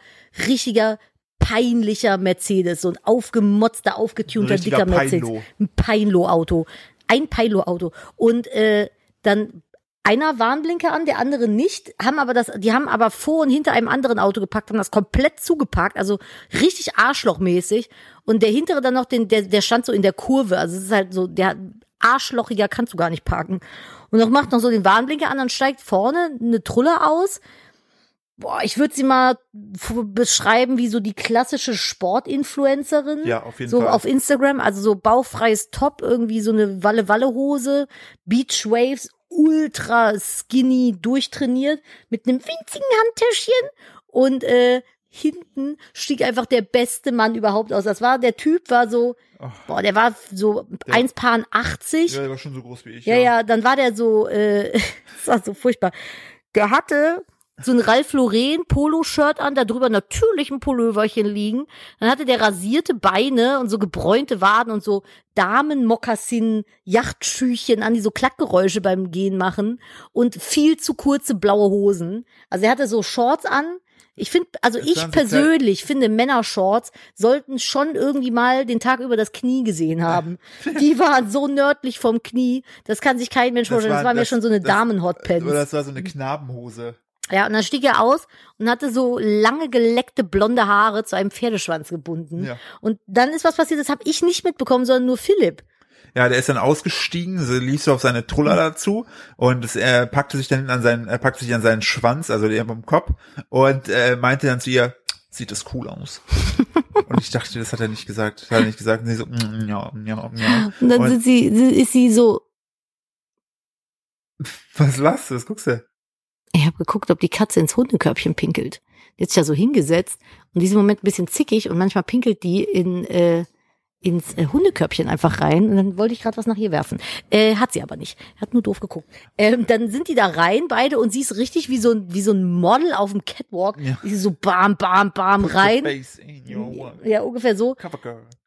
richtiger peinlicher Mercedes, so ein aufgemotzter, aufgetunter, Ein dicker Mercedes. Peinlo. Ein Peinlo-Auto. Ein Peinlo-Auto. Und äh, dann einer Warnblinker an, der andere nicht, haben aber das, die haben aber vor und hinter einem anderen Auto gepackt, haben das komplett zugeparkt, also richtig arschlochmäßig. Und der hintere dann noch, den, der, der stand so in der Kurve, also es ist halt so, der arschlochiger kannst du gar nicht parken. Und noch macht noch so den Warnblinker an, dann steigt vorne eine Trulle aus. Boah, ich würde sie mal beschreiben wie so die klassische Sportinfluencerin. Ja, auf jeden so Fall. auf Instagram, also so bauchfreies Top, irgendwie so eine Walle-Walle-Hose, Beachwaves, ultra skinny durchtrainiert, mit einem winzigen Handtäschchen und äh, hinten stieg einfach der beste Mann überhaupt aus. Das war, der Typ war so, boah, der war so Der- 1,80 Ja, der war schon so groß wie ich. ja, ja, dann war der so, äh, das war so furchtbar. Der hatte so ein Ralph Lauren Poloshirt an, da drüber natürlich ein Pulloverchen liegen. Dann hatte der rasierte Beine und so gebräunte Waden und so Damenmokassin Yachtschüchen an, die so Klackgeräusche beim Gehen machen und viel zu kurze blaue Hosen. Also er hatte so Shorts an. Ich finde, also Das ich persönlich finde Männershorts sollten schon irgendwie mal den Tag über das Knie gesehen haben. Die waren so nördlich vom Knie, das kann sich kein Mensch vorstellen. Das war mir schon so eine das- Damen-Hotpants. Oder das war so eine Knabenhose. Ja, und dann stieg er aus und hatte so lange geleckte blonde Haare zu einem Pferdeschwanz gebunden. Ja. Und dann ist was passiert, das habe ich nicht mitbekommen, sondern nur Philipp. Ja, der ist dann ausgestiegen, so lief so auf seine Truller dazu und er packte sich dann an seinen, er packte sich an seinen Schwanz, also der am Kopf und äh, meinte dann zu ihr, sieht das cool aus. und ich dachte, das hat er nicht gesagt, das hat er nicht gesagt. Und sie so, mm, ja, ja, ja. Und dann Und- sind sie, ist sie so, Was was? Was guckst du? ich habe geguckt, ob die Katze ins Hundekörbchen pinkelt. Die hat sich ja so hingesetzt und in diesem Moment ein bisschen zickig und manchmal pinkelt die in äh, ins äh, Hundekörbchen einfach rein und dann wollte ich gerade was nach ihr werfen. Äh, hat sie aber nicht. Hat nur doof geguckt. Ähm, dann sind die da rein beide und sie ist richtig wie so ein wie so ein Model auf dem Catwalk. Ja. Ist so bam bam bam rein. Face in your one. Ja, ungefähr so.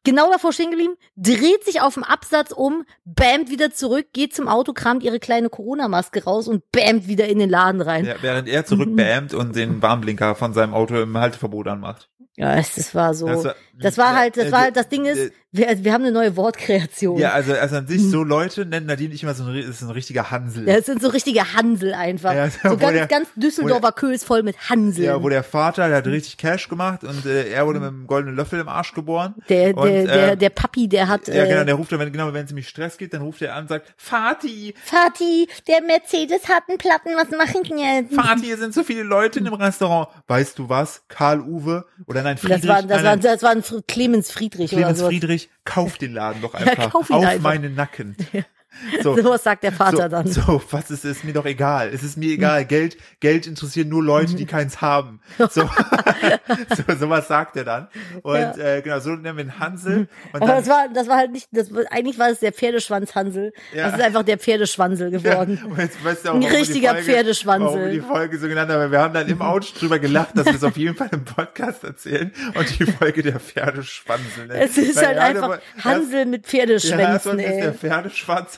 Genau davor stehen geblieben, dreht sich auf dem Absatz um, bämt wieder zurück, geht zum Auto, kramt ihre kleine Corona-Maske raus und bämt wieder in den Laden rein. Ja, während er zurückbämt und den Warnblinker von seinem Auto im Halteverbot anmacht. Ja, es, das war so. Das Das war- war, halt, das äh, war halt, das Ding ist, wir, wir haben eine neue Wortkreation. Ja, also, also an sich so Leute nennen Nadine nicht immer so ein, ist ein richtiger Hansel. Das sind so richtige Hansel einfach. Ja, so ganz, der- ganz Düsseldorfer Kös voll mit Hanseln. Ja, wo der Vater, der hat richtig Cash gemacht und äh, er wurde mit einem goldenen Löffel im Arsch geboren. der, und, der, der, äh, der Papi, der hat, Ja, genau, äh, der ruft dann, wenn, genau, wenn es mich Stress gibt, dann ruft er an und sagt, Vati, Vati, der Mercedes hat einen Platten, was machen wir jetzt? Vati, hier sind so viele Leute in dem Restaurant. Weißt du was? Karl Uwe oder nein, Friedrich, Das war, das nein, war, das war ein Clemens Friedrich oder Clemens so. Kauf den Laden doch einfach ihn auf einfach. meinen Nacken. So, So was sagt der Vater so, dann. So, was ist, ist mir doch egal. Es ist mir egal. Geld, Geld interessieren nur Leute, die keins haben. So, so sowas sagt er dann. Und Ja. äh, genau, so nennen wir ihn Hansel. Und Aber dann, das war, das war halt nicht, das eigentlich war es der Pferdeschwanzhansel. Ja. Das ist einfach der Pferdeschwanzel geworden. Ja, und jetzt weißt du auch, Ein richtiger Folge, Pferdeschwanzel. Warum wir die Folge so genannt haben. weil Wir haben dann im Ouch drüber gelacht, dass wir es auf jeden Fall im Podcast erzählen und die Folge der Pferdeschwanzel nennen. Es ist Weil halt einfach Hansel mit Ja, Pferdeschwänzen, wollten wir es der ey.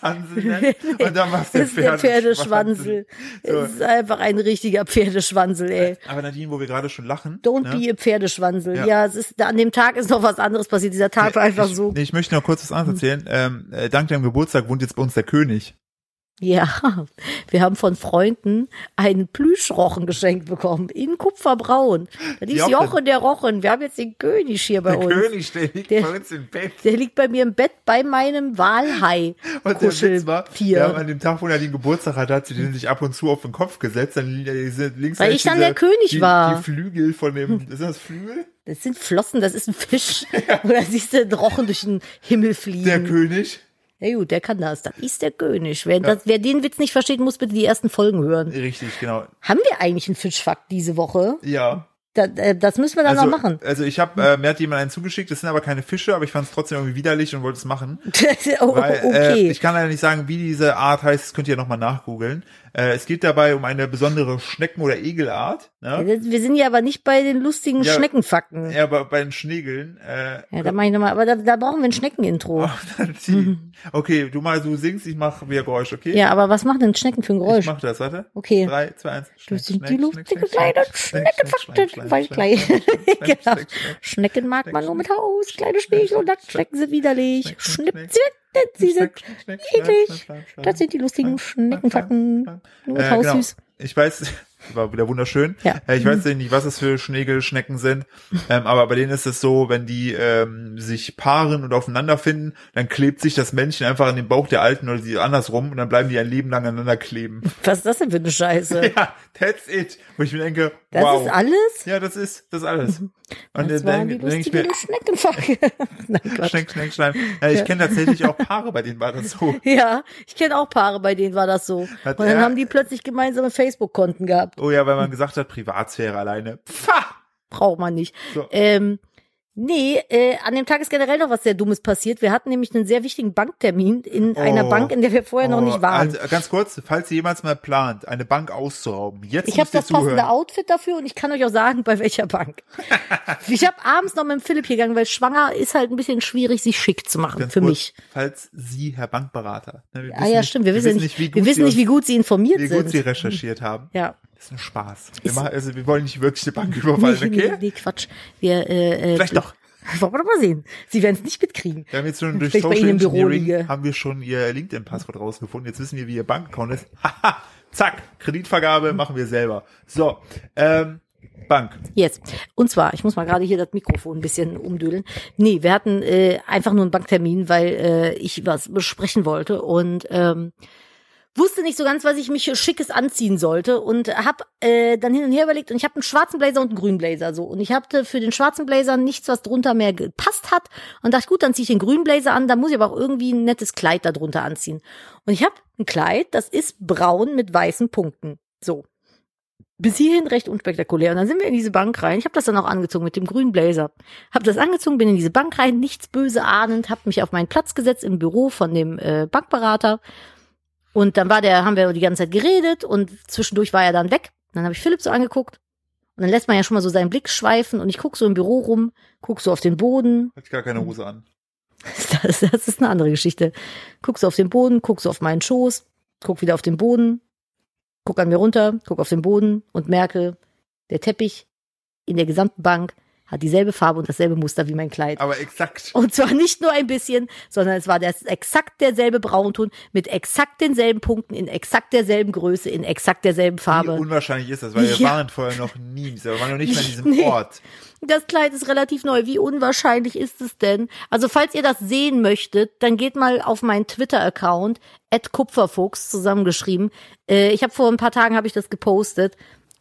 Pferdeschwanzhansel nennen und dann machst du Das ist der Pferdeschwanzel. So. Es ist einfach ein richtiger Pferdeschwanzel, ey. Aber Nadine, wo wir gerade schon lachen. Don't ne? be a Pferdeschwanzel. Ja. Ja. es ist, an dem Tag ist noch was anderes passiert. Dieser Tag war einfach ich, so. nee, Ich möchte noch kurz was anderes erzählen. Ähm, äh, dank deinem Geburtstag wohnt jetzt bei uns der König. Ja, wir haben von Freunden einen Plüschrochen geschenkt bekommen in Kupferbraun. Das ist Jochen. Der Rochen. Wir haben jetzt den König hier bei Der uns. König, der liegt Der- bei uns im Bett. Der liegt bei mir im Bett bei meinem Walhai. Und der Witz war, wir haben an dem Tag, wo er den Geburtstag hatte, hat sie den sich ab und zu auf den Kopf gesetzt. Dann links Weil ich dann der König die, war. Die Flügel von dem, ist das Flügel? Das sind Flossen, das ist ein Fisch. Oder siehst du einen Rochen durch den Himmel fliegen. Der König. Ja gut, der kann das. Das ist der König. Wer, das, wer den Witz nicht versteht, muss bitte die ersten Folgen hören. Richtig, genau. Haben wir eigentlich einen Fischfakt diese Woche? Ja. Da, äh, das müssen wir dann Also, noch machen. also ich habe, äh, mir hat jemand einen zugeschickt, das sind aber keine Fische, aber ich fand es trotzdem irgendwie widerlich und wollte es machen. oh, Weil, äh, okay. ich kann leider nicht sagen, wie diese Art heißt, das könnt ihr nochmal nachgoogeln. Äh, es geht dabei um eine besondere Schnecken- oder Egelart. Ne? wir sind ja aber nicht bei den lustigen Ja. Schneckenfakten. Ja, Ja, aber bei den Schnegeln. Äh, da mach ich nochmal. Aber da, da brauchen wir ein Schneckenintro. okay, du mal, du singst, ich mache wieder Geräusch, okay? Ja, aber was macht denn Schnecken für ein Ich Geräusch? mach das, warte. Okay. Drei, zwei, eins. Das Schneck, sind die Schneck, lustige Schneck, kleine Schneck, Schneck, Schneckenfakten, Schneck, weil Genau. Schneck. Schnecken mag man nur mit Haus, kleine Schnägel und Nacktschnecken sind widerlich. Schneck, Schnipp, zwick, sie sind Schneck, Schneck, eklig. Das sind die lustigen mit Äh, genau. Ich weiß, war wieder wunderschön. Ja. Äh, ich weiß nicht, was das für Schnegelschnecken sind, ähm, aber bei denen ist es so, wenn die ähm, sich paaren und aufeinander finden, dann klebt sich das Männchen einfach an den Bauch der Alten oder die andersrum und dann bleiben die ein Leben lang aneinander kleben. Was ist das denn für eine Scheiße? ja, that's it. Wo ich mir denke, Das wow. ist alles? Ja, das ist das ist alles. Und Das dann waren die denk ich mir, Quatsch. Schneck, Schneck, Schneck. Ja, ich kenne tatsächlich auch Paare, bei denen war das so. Ja, ich kenne auch Paare, bei denen war das so. Hat und dann er- haben die plötzlich gemeinsame Facebook-Konten gehabt. Oh ja, weil man gesagt hat, Privatsphäre alleine. Pfah! Braucht man nicht. So. Ähm, nee, äh, an dem Tag ist generell noch was sehr Dummes passiert. Wir hatten nämlich einen sehr wichtigen Banktermin in einer Oh. Bank, in der wir vorher noch nicht waren. Also, ganz kurz, falls ihr jemals mal plant, eine Bank auszurauben, jetzt ich habe das passende. Outfit dafür und ich kann euch auch sagen, bei welcher Bank. ich habe abends noch mit dem Philipp hier gegangen, weil schwanger ist halt ein bisschen schwierig, sich schick zu machen Ganz für kurz, mich. Falls Sie, Herr Bankberater, ne, wir Ah ja, nicht- stimmt. Wir wissen, nicht, wie gut wir wissen Sie nicht, wie gut sie informiert wie sind. gut Sie recherchiert haben. ja. Ist ein Spaß. Wir, machen, also, wir wollen nicht wirklich eine Bank überfallen, nee, okay? nee, nee, Quatsch. Wir, äh, äh, Vielleicht doch. Wollen wir doch mal sehen. Sie werden es nicht mitkriegen. Wir haben jetzt schon durch Vielleicht Social Ihnen im Büro Engineering haben wir schon Ihr LinkedIn-Passwort rausgefunden. Jetzt wissen wir, wie Ihr Bankaccount ist. Haha, zack, Kreditvergabe machen wir selber. So, ähm, Bank. Jetzt. Und zwar, ich muss mal gerade hier das Mikrofon ein bisschen umdödeln. Nee, wir hatten äh, einfach nur einen Banktermin, weil äh, ich was besprechen wollte und ähm, wusste nicht so ganz, was ich mich schickes anziehen sollte und hab äh, dann hin und her überlegt und ich habe einen schwarzen Blazer und einen grünen Blazer so und ich hatte für den schwarzen Blazer nichts, was drunter mehr gepasst hat und dachte, gut, dann ziehe ich den grünen Blazer an, dann muss ich aber auch irgendwie ein nettes Kleid darunter anziehen. Und ich habe ein Kleid, das ist braun mit weißen Punkten. So bis hierhin recht unspektakulär. Und dann sind wir in diese Bank rein. Ich habe das dann auch angezogen mit dem grünen Blazer. Habe das angezogen, bin in diese Bank rein, nichts böse ahnend, habe mich auf meinen Platz gesetzt im Büro von dem äh, Bankberater. Und dann war der, haben wir die ganze Zeit geredet und zwischendurch war er dann weg. Dann habe ich Philipp so angeguckt. Und dann lässt man ja schon mal so seinen Blick schweifen und ich guck so im Büro rum, guck so auf den Boden. Hat gar keine Hose an. Das, das ist eine andere Geschichte. Guck so auf den Boden, guck so auf meinen Schoß, guck wieder auf den Boden, guck an mir runter, guck auf den Boden und merke, der Teppich in der gesamten Bank hat dieselbe Farbe und dasselbe Muster wie mein Kleid. Aber exakt. Und zwar nicht nur ein bisschen, sondern es war das exakt derselbe Braunton mit exakt denselben Punkten, in exakt derselben Größe, in exakt derselben Wie Farbe. unwahrscheinlich ist das, weil wir Ja. waren vorher noch nie, wir waren noch nicht mal in diesem Nee. Ort. Das Kleid ist relativ neu. Wie unwahrscheinlich ist es denn? Also falls ihr das sehen möchtet, dann geht mal auf meinen Twitter-Account @kupferfuchs zusammengeschrieben. Äh, ich habe vor ein paar Tagen habe ich das gepostet.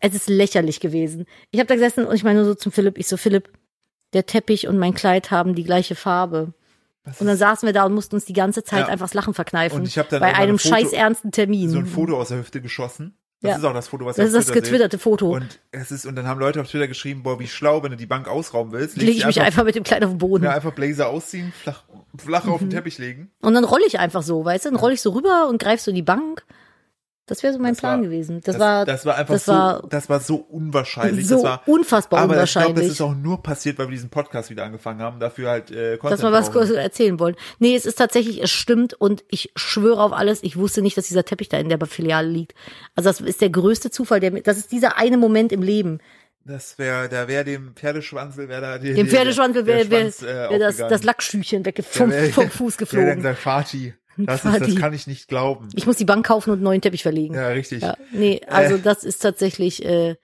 Es ist lächerlich gewesen. Ich habe da gesessen und ich meine so zum Philipp, ich so Philipp, der Teppich und mein Kleid haben die gleiche Farbe. Das Und dann saßen wir da und mussten uns die ganze Zeit Ja. einfach das Lachen verkneifen. Und ich hab dann bei ein einem Foto- scheiß ernsten Termin. so ein Foto aus der Hüfte geschossen. Das Ja. ist auch das Foto, was das ist das Twitter seht. getwitterte Foto. Und es ist, und dann haben Leute auf Twitter geschrieben, boah, wie schlau, wenn du die Bank ausrauben willst. Lege ich mich einfach, mit dem Kleid auf den Boden. ja, einfach Blazer ausziehen, flach, flach Mhm. auf den Teppich legen. Und dann rolle ich einfach so, weißt du? Dann rolle ich so rüber und greif so in die Bank. Das wäre so mein Das Plan war- gewesen. Das, war, das war einfach das so, war das war so unwahrscheinlich. so das war, unfassbar aber ich unwahrscheinlich. glaube, das ist auch nur passiert, weil wir diesen Podcast wieder angefangen haben, dafür halt äh, Content dass wir was brauchen. kurz erzählen wollen. Nee, es ist tatsächlich, es stimmt und ich schwöre auf alles, ich wusste nicht, dass dieser Teppich da in der Filiale liegt. Also das ist der größte Zufall, der, das ist dieser eine Moment im Leben. Das wäre, da wäre dem Pferdeschwanzel, wäre da die, Dem Pferdeschwanzel der wäre wär, Schwanz, äh, wär das, das Lackschüchen weg Der vom, wär- vom Fuß Der geflogen. gesagt, Fatih, Das, ist, das kann ich nicht glauben. Ich muss die Bank kaufen und einen neuen Teppich verlegen. Ja, richtig. Ja, nee, also Äh. das ist tatsächlich, äh,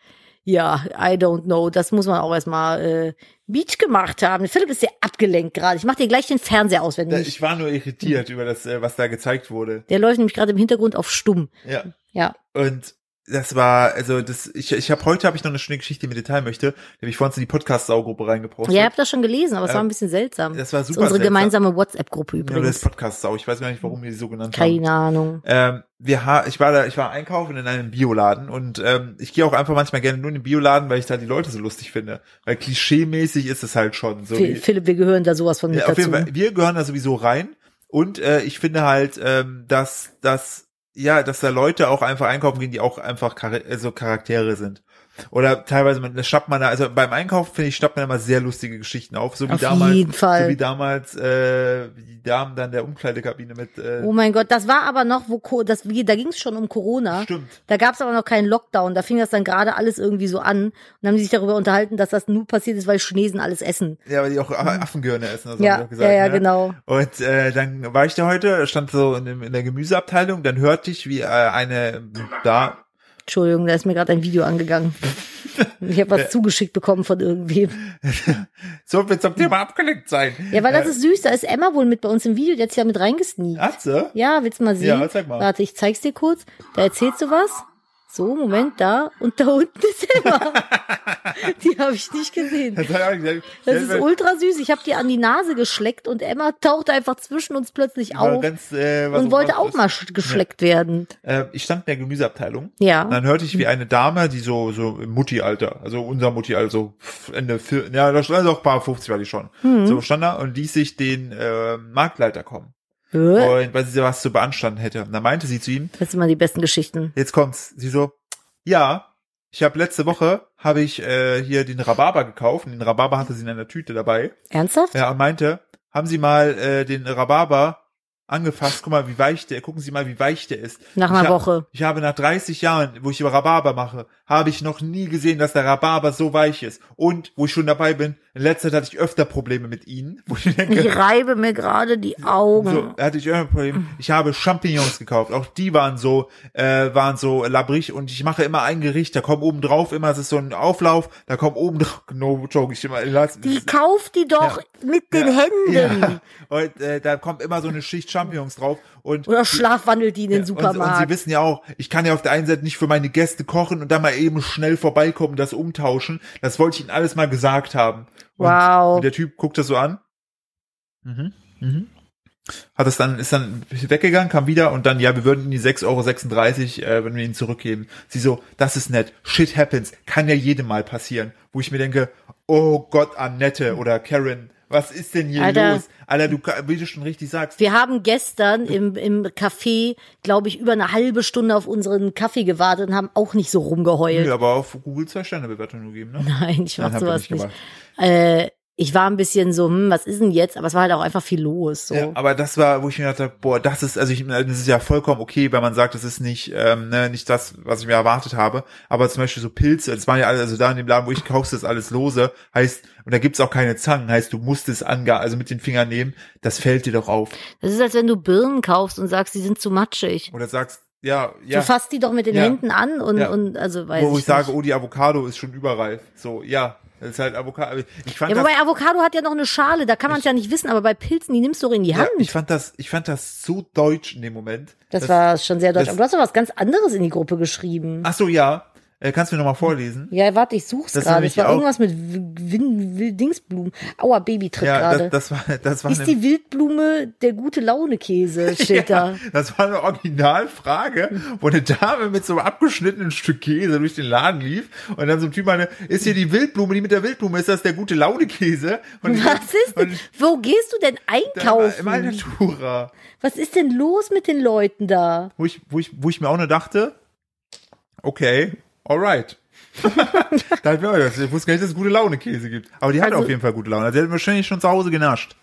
ja, I don't know. Das muss man auch erstmal äh, Beach gemacht haben. Philipp ist sehr abgelenkt gerade. Ich mach dir gleich den Fernseher aus, wenn du. Ich war nur irritiert über das, äh, was da gezeigt wurde. Der läuft nämlich gerade im Hintergrund auf stumm. Ja. Ja. Und das war, also das, ich, ich habe heute habe ich noch eine schöne Geschichte, die dir teilen möchte. Die habe ich vorhin in die Podcast-Saugruppe reingepostet. Ja, ihr habt das schon gelesen, aber es Äh, war ein bisschen seltsam. das war Das ist super unsere seltsam. gemeinsame WhatsApp-Gruppe Ja, das übrigens. Podcast-Sau. Ich weiß gar nicht, warum wir die so genannt haben. Keine Ahnung. Ähm, wir ha ich war da, ich war einkaufen in einem Bioladen und ähm, ich gehe auch einfach manchmal gerne nur in den Bioladen, weil ich da die Leute so lustig finde. Weil klischee-mäßig ist es halt schon so. Wie, Philipp, wir gehören da sowas von mit ja, auf dazu. jeden Fall, wir gehören da sowieso rein und äh, ich finde halt, ähm, dass dass ja, dass da Leute auch einfach einkaufen gehen, die auch einfach Char also Charaktere sind. Oder teilweise man, schnappt man da, also beim Einkaufen finde ich, schnappt man immer sehr lustige Geschichten auf, so wie Auf damals, jeden Fall. so wie damals äh, die Damen dann der Umkleidekabine mit äh, Oh mein Gott, das war aber noch, wo das, da ging es schon um Corona. Stimmt. Da gab es aber noch keinen Lockdown. Da fing das dann gerade alles irgendwie so an. Und dann haben die sich darüber unterhalten, dass das nur passiert ist, weil Chinesen alles essen. Ja, weil die auch Affengehirne essen, also Ja, haben die auch gesagt, ja, ja, ne? genau. Und äh, dann war ich da heute, stand so in, in der Gemüseabteilung, dann hörte ich, wie äh, eine da, Entschuldigung, da ist mir gerade ein Video angegangen. Ich habe was zugeschickt bekommen von irgendwem. so wird zum Thema abgelenkt sein. Ja, weil das äh, ist süß. Da ist Emma wohl mit bei uns im Video. Die hat sich ja mit reingesneakt. Hat sie? Ja, willst du mal sehen? Ja, zeig mal. Warte, ich zeig's dir kurz. Da erzählst du was. So, Moment, da. Und da unten ist Emma. die habe ich nicht gesehen. Das, ist ultra süß. Ich habe die an die Nase geschleckt und Emma tauchte einfach zwischen uns plötzlich auf ganz, äh, und wollte auch mal sch- geschleckt werden. Äh, ich stand in der Gemüseabteilung. Ja. Und dann hörte ich, wie eine Dame, die so, so im Mutti-Alter, also unser Mutti-Alter, so Ende, vier, ja, da stand also auch paar 50 war die schon. Mhm. So stand da und ließ sich den äh, Marktleiter kommen. Hä? Und weil sie was zu beanstanden hätte. Und dann meinte sie zu ihm, Das sind immer die besten Geschichten. jetzt kommt's. Sie so, ja, ich habe letzte Woche habe ich äh, hier den Rhabarber gekauft. Und den Rhabarber hatte sie in einer Tüte dabei. Ernsthaft? Ja, und meinte, haben Sie mal äh, den Rhabarber angefasst? Guck mal, wie weich der, gucken Sie mal, wie weich der ist. Nach ich einer hab- Woche. Ich habe nach 30 Jahren, wo ich über Rhabarber mache, habe ich noch nie gesehen, dass der Rhabarber so weich ist. Und wo ich schon dabei bin, in letzter Zeit hatte ich öfter Probleme mit ihnen, wo ich denke, Ich reibe mir gerade die Augen. so, da hatte ich immer ein Problem. Ich habe Champignons gekauft. Auch die waren so, äh, waren so labbrig und ich mache immer ein Gericht, da kommt oben drauf immer, es ist so ein Auflauf, da kommt oben drauf, no joke, ich immer, lass, Die kauft die doch mit den Händen. Ja. Und äh, da kommt immer so eine Schicht Champignons drauf und Oder schlafwandelt die in den und, und Supermarkt. sie wissen ja auch, ich kann ja auf der einen Seite nicht für meine Gäste kochen und dann mal eben schnell vorbeikommen, das umtauschen. Das wollte ich ihnen alles mal gesagt haben. Und, Wow. Und der Typ guckt das so an. Mhm. Mhm. Hat es dann, ist dann weggegangen, kam wieder und dann, ja, wir würden ihnen die 6,36 Euro, äh, wenn wir ihn zurückgeben. Sie so, das ist nett. Shit happens. Kann ja jedem mal passieren. Wo ich mir denke, oh Gott, Annette oder Karen, was ist denn hier Alter. los? Alter, du, wie du schon richtig sagst. Wir haben gestern im, im Café, glaube ich, über eine halbe Stunde auf unseren Kaffee gewartet und haben auch nicht so rumgeheult. Ja, aber auf Google zwei Sterne Bewertung nur geben, ne? Nein, ich mach Nein, sowas nicht nicht. Äh, ich war ein bisschen so, hm, was ist denn jetzt? Aber es war halt auch einfach viel los. So. Ja, aber das war, wo ich mir dachte, boah, das ist, also ich, das ist ja vollkommen okay, weil man sagt, das ist nicht, ähm, ne, nicht das, was ich mir erwartet habe. Aber zum Beispiel so Pilze, das waren ja alle, also da in dem Laden, wo ich kaufst, das alles lose, heißt, und da gibt's auch keine Zangen, heißt, du musst es ange, also mit den Fingern nehmen, das fällt dir doch auf. Das ist, als wenn du Birnen kaufst und sagst, die sind zu matschig. Oder sagst, ja, ja, Du fasst die doch mit den Ja. Händen an und, Ja. und also weiß wo ich ich sage, oh, die Avocado ist schon überreif. So, ja, das ist halt Avocado. Ich fand Ja, das, wobei Avocado hat ja noch eine Schale, da kann man es ja nicht wissen, aber bei Pilzen, die nimmst du doch in die ja, Hand. ich fand das, ich fand das so deutsch in dem Moment. das, war schon sehr deutsch. das- Aber du hast doch was ganz anderes in die Gruppe geschrieben. Ach so, ja. Äh, kannst du mir nochmal vorlesen? Ja, warte, ich such's gerade. Es war auch- irgendwas mit Win Dingsblumen. Aua, Baby tritt Ja, gerade. das, das war, das war Ist die Wildblume der gute Laune-Käse, steht da. Das war eine Originalfrage, wo eine Dame mit so einem abgeschnittenen Stück Käse durch den Laden lief und dann so ein Typ meine, ist hier die Wildblume, die mit der Wildblume, ist das der gute Laune-Käse? Was ist denn? Wo gehst du denn einkaufen? Im Alnatura. Was ist denn los mit den Leuten da? Wo ich, wo ich, wo ich mir auch nur dachte, okay, alright. da hat mir ich wusste gar nicht, dass es gute Laune-Käse gibt. Aber die hat Also- auf jeden Fall gute Laune. Sie hat wahrscheinlich schon zu Hause genascht.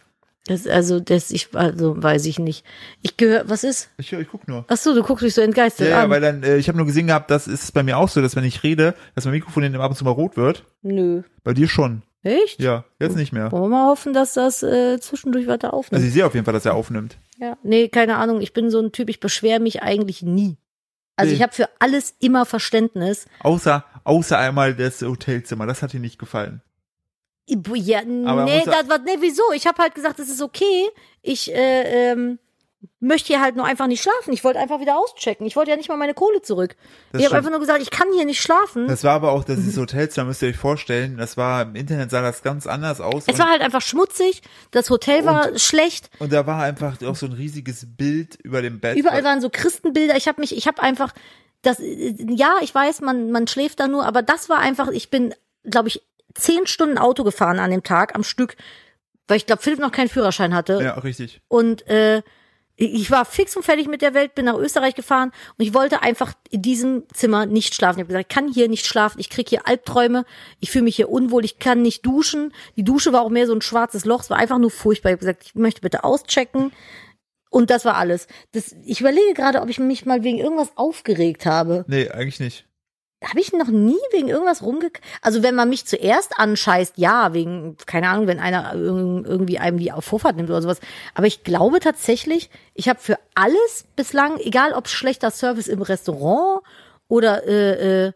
Das, also, das, ich, also, weiß ich nicht. Ich gehöre, was ist? Ich, ich guck nur. Ach so, du guckst mich so entgeistert Ja, ja, an. weil dann, äh, ich habe nur gesehen gehabt, das ist es bei mir auch so, dass wenn ich rede, dass mein Mikrofon dann ab und zu mal rot wird. Nö. Bei dir schon. Echt? Ja, jetzt nicht mehr. Wollen wir mal hoffen, dass das äh, zwischendurch weiter aufnimmt. Also ich sehe auf jeden Fall, dass er aufnimmt. Ja, nee, keine Ahnung. Ich bin so ein Typ, ich beschwere mich eigentlich nie. Also Nee. ich habe für alles immer Verständnis. Außer, außer einmal das Hotelzimmer, das hat dir nicht gefallen. Ja, Aber nee, das war, nee, wieso? Ich habe halt gesagt, es ist okay. Ich äh, ähm, möchte hier halt nur einfach nicht schlafen. Ich wollte einfach wieder auschecken. Ich wollte ja nicht mal meine Kohle zurück. Das ich habe einfach nur gesagt, ich kann hier nicht schlafen. Das war aber auch, das ist Hotelzimmer, müsst ihr euch vorstellen, das war, im Internet sah das ganz anders aus. es und, war halt einfach schmutzig. Das Hotel war schlecht. und da war einfach auch so ein riesiges Bild über dem Bett. Überall waren so Christenbilder. Ich habe mich, ich habe einfach das. Ja, ich weiß, man man schläft da nur, aber das war einfach. Ich bin, glaube ich, zehn Stunden Auto gefahren an dem Tag am Stück, weil ich glaube, Philipp noch keinen Führerschein hatte. Ja, richtig. Und äh, ich war fix und fertig mit der Welt, bin nach Österreich gefahren und ich wollte einfach in diesem Zimmer nicht schlafen. Ich habe gesagt, ich kann hier nicht schlafen, ich krieg hier Albträume, ich fühle mich hier unwohl, ich kann nicht duschen. Die Dusche war auch mehr so ein schwarzes Loch, es war einfach nur furchtbar. Ich habe gesagt, ich möchte bitte auschecken. Und das war alles. Das, ich überlege gerade, ob ich mich mal wegen irgendwas aufgeregt habe. Nee, eigentlich nicht. Habe ich noch nie wegen irgendwas rumge... Also wenn man mich zuerst anscheißt, ja, wegen, keine Ahnung, wenn einer irg- irgendwie einem die auf Vorfahrt nimmt oder sowas. Aber ich glaube tatsächlich, ich habe für alles bislang, egal ob schlechter Service im Restaurant oder äh, äh,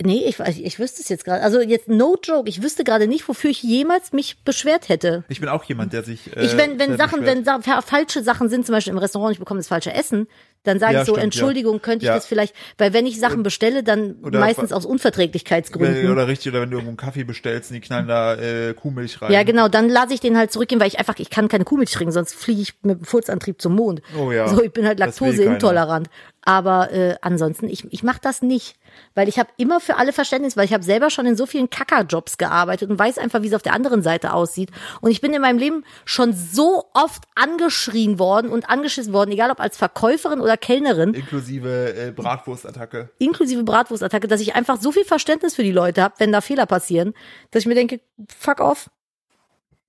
Nee, ich, weiß- ich wüsste es jetzt gerade. Also jetzt no joke, ich wüsste gerade nicht, wofür ich jemals mich beschwert hätte. Ich bin auch jemand, der sich. Äh, Ich, wenn, wenn Sachen, beschwert. wenn Sa falsche Sachen sind, zum Beispiel im Restaurant, ich bekomme das falsche Essen, dann sage Ja, ich so, stimmt, Entschuldigung, könnte ich Ja. das vielleicht, weil wenn ich Sachen bestelle, dann oder- meistens aus Unverträglichkeitsgründen. Oder richtig, oder wenn du irgendwo einen Kaffee bestellst und die knallen da äh, Kuhmilch rein. Ja, genau, dann lasse ich den halt zurückgehen, weil ich einfach, ich kann keine Kuhmilch trinken, sonst fliege ich mit dem Furzantrieb zum Mond. Oh ja, So, ich bin halt laktoseintolerant. Aber äh, ansonsten, ich, ich mache das nicht. Weil ich habe immer für alle Verständnis, weil ich habe selber schon in so vielen Kackerjobs gearbeitet und weiß einfach, wie es auf der anderen Seite aussieht. Und ich bin in meinem Leben schon so oft angeschrien worden und angeschissen worden, egal ob als Verkäuferin oder Kellnerin, Inklusive äh, Bratwurstattacke. inklusive Bratwurstattacke, dass ich einfach so viel Verständnis für die Leute habe, wenn da Fehler passieren, dass ich mir denke, fuck off.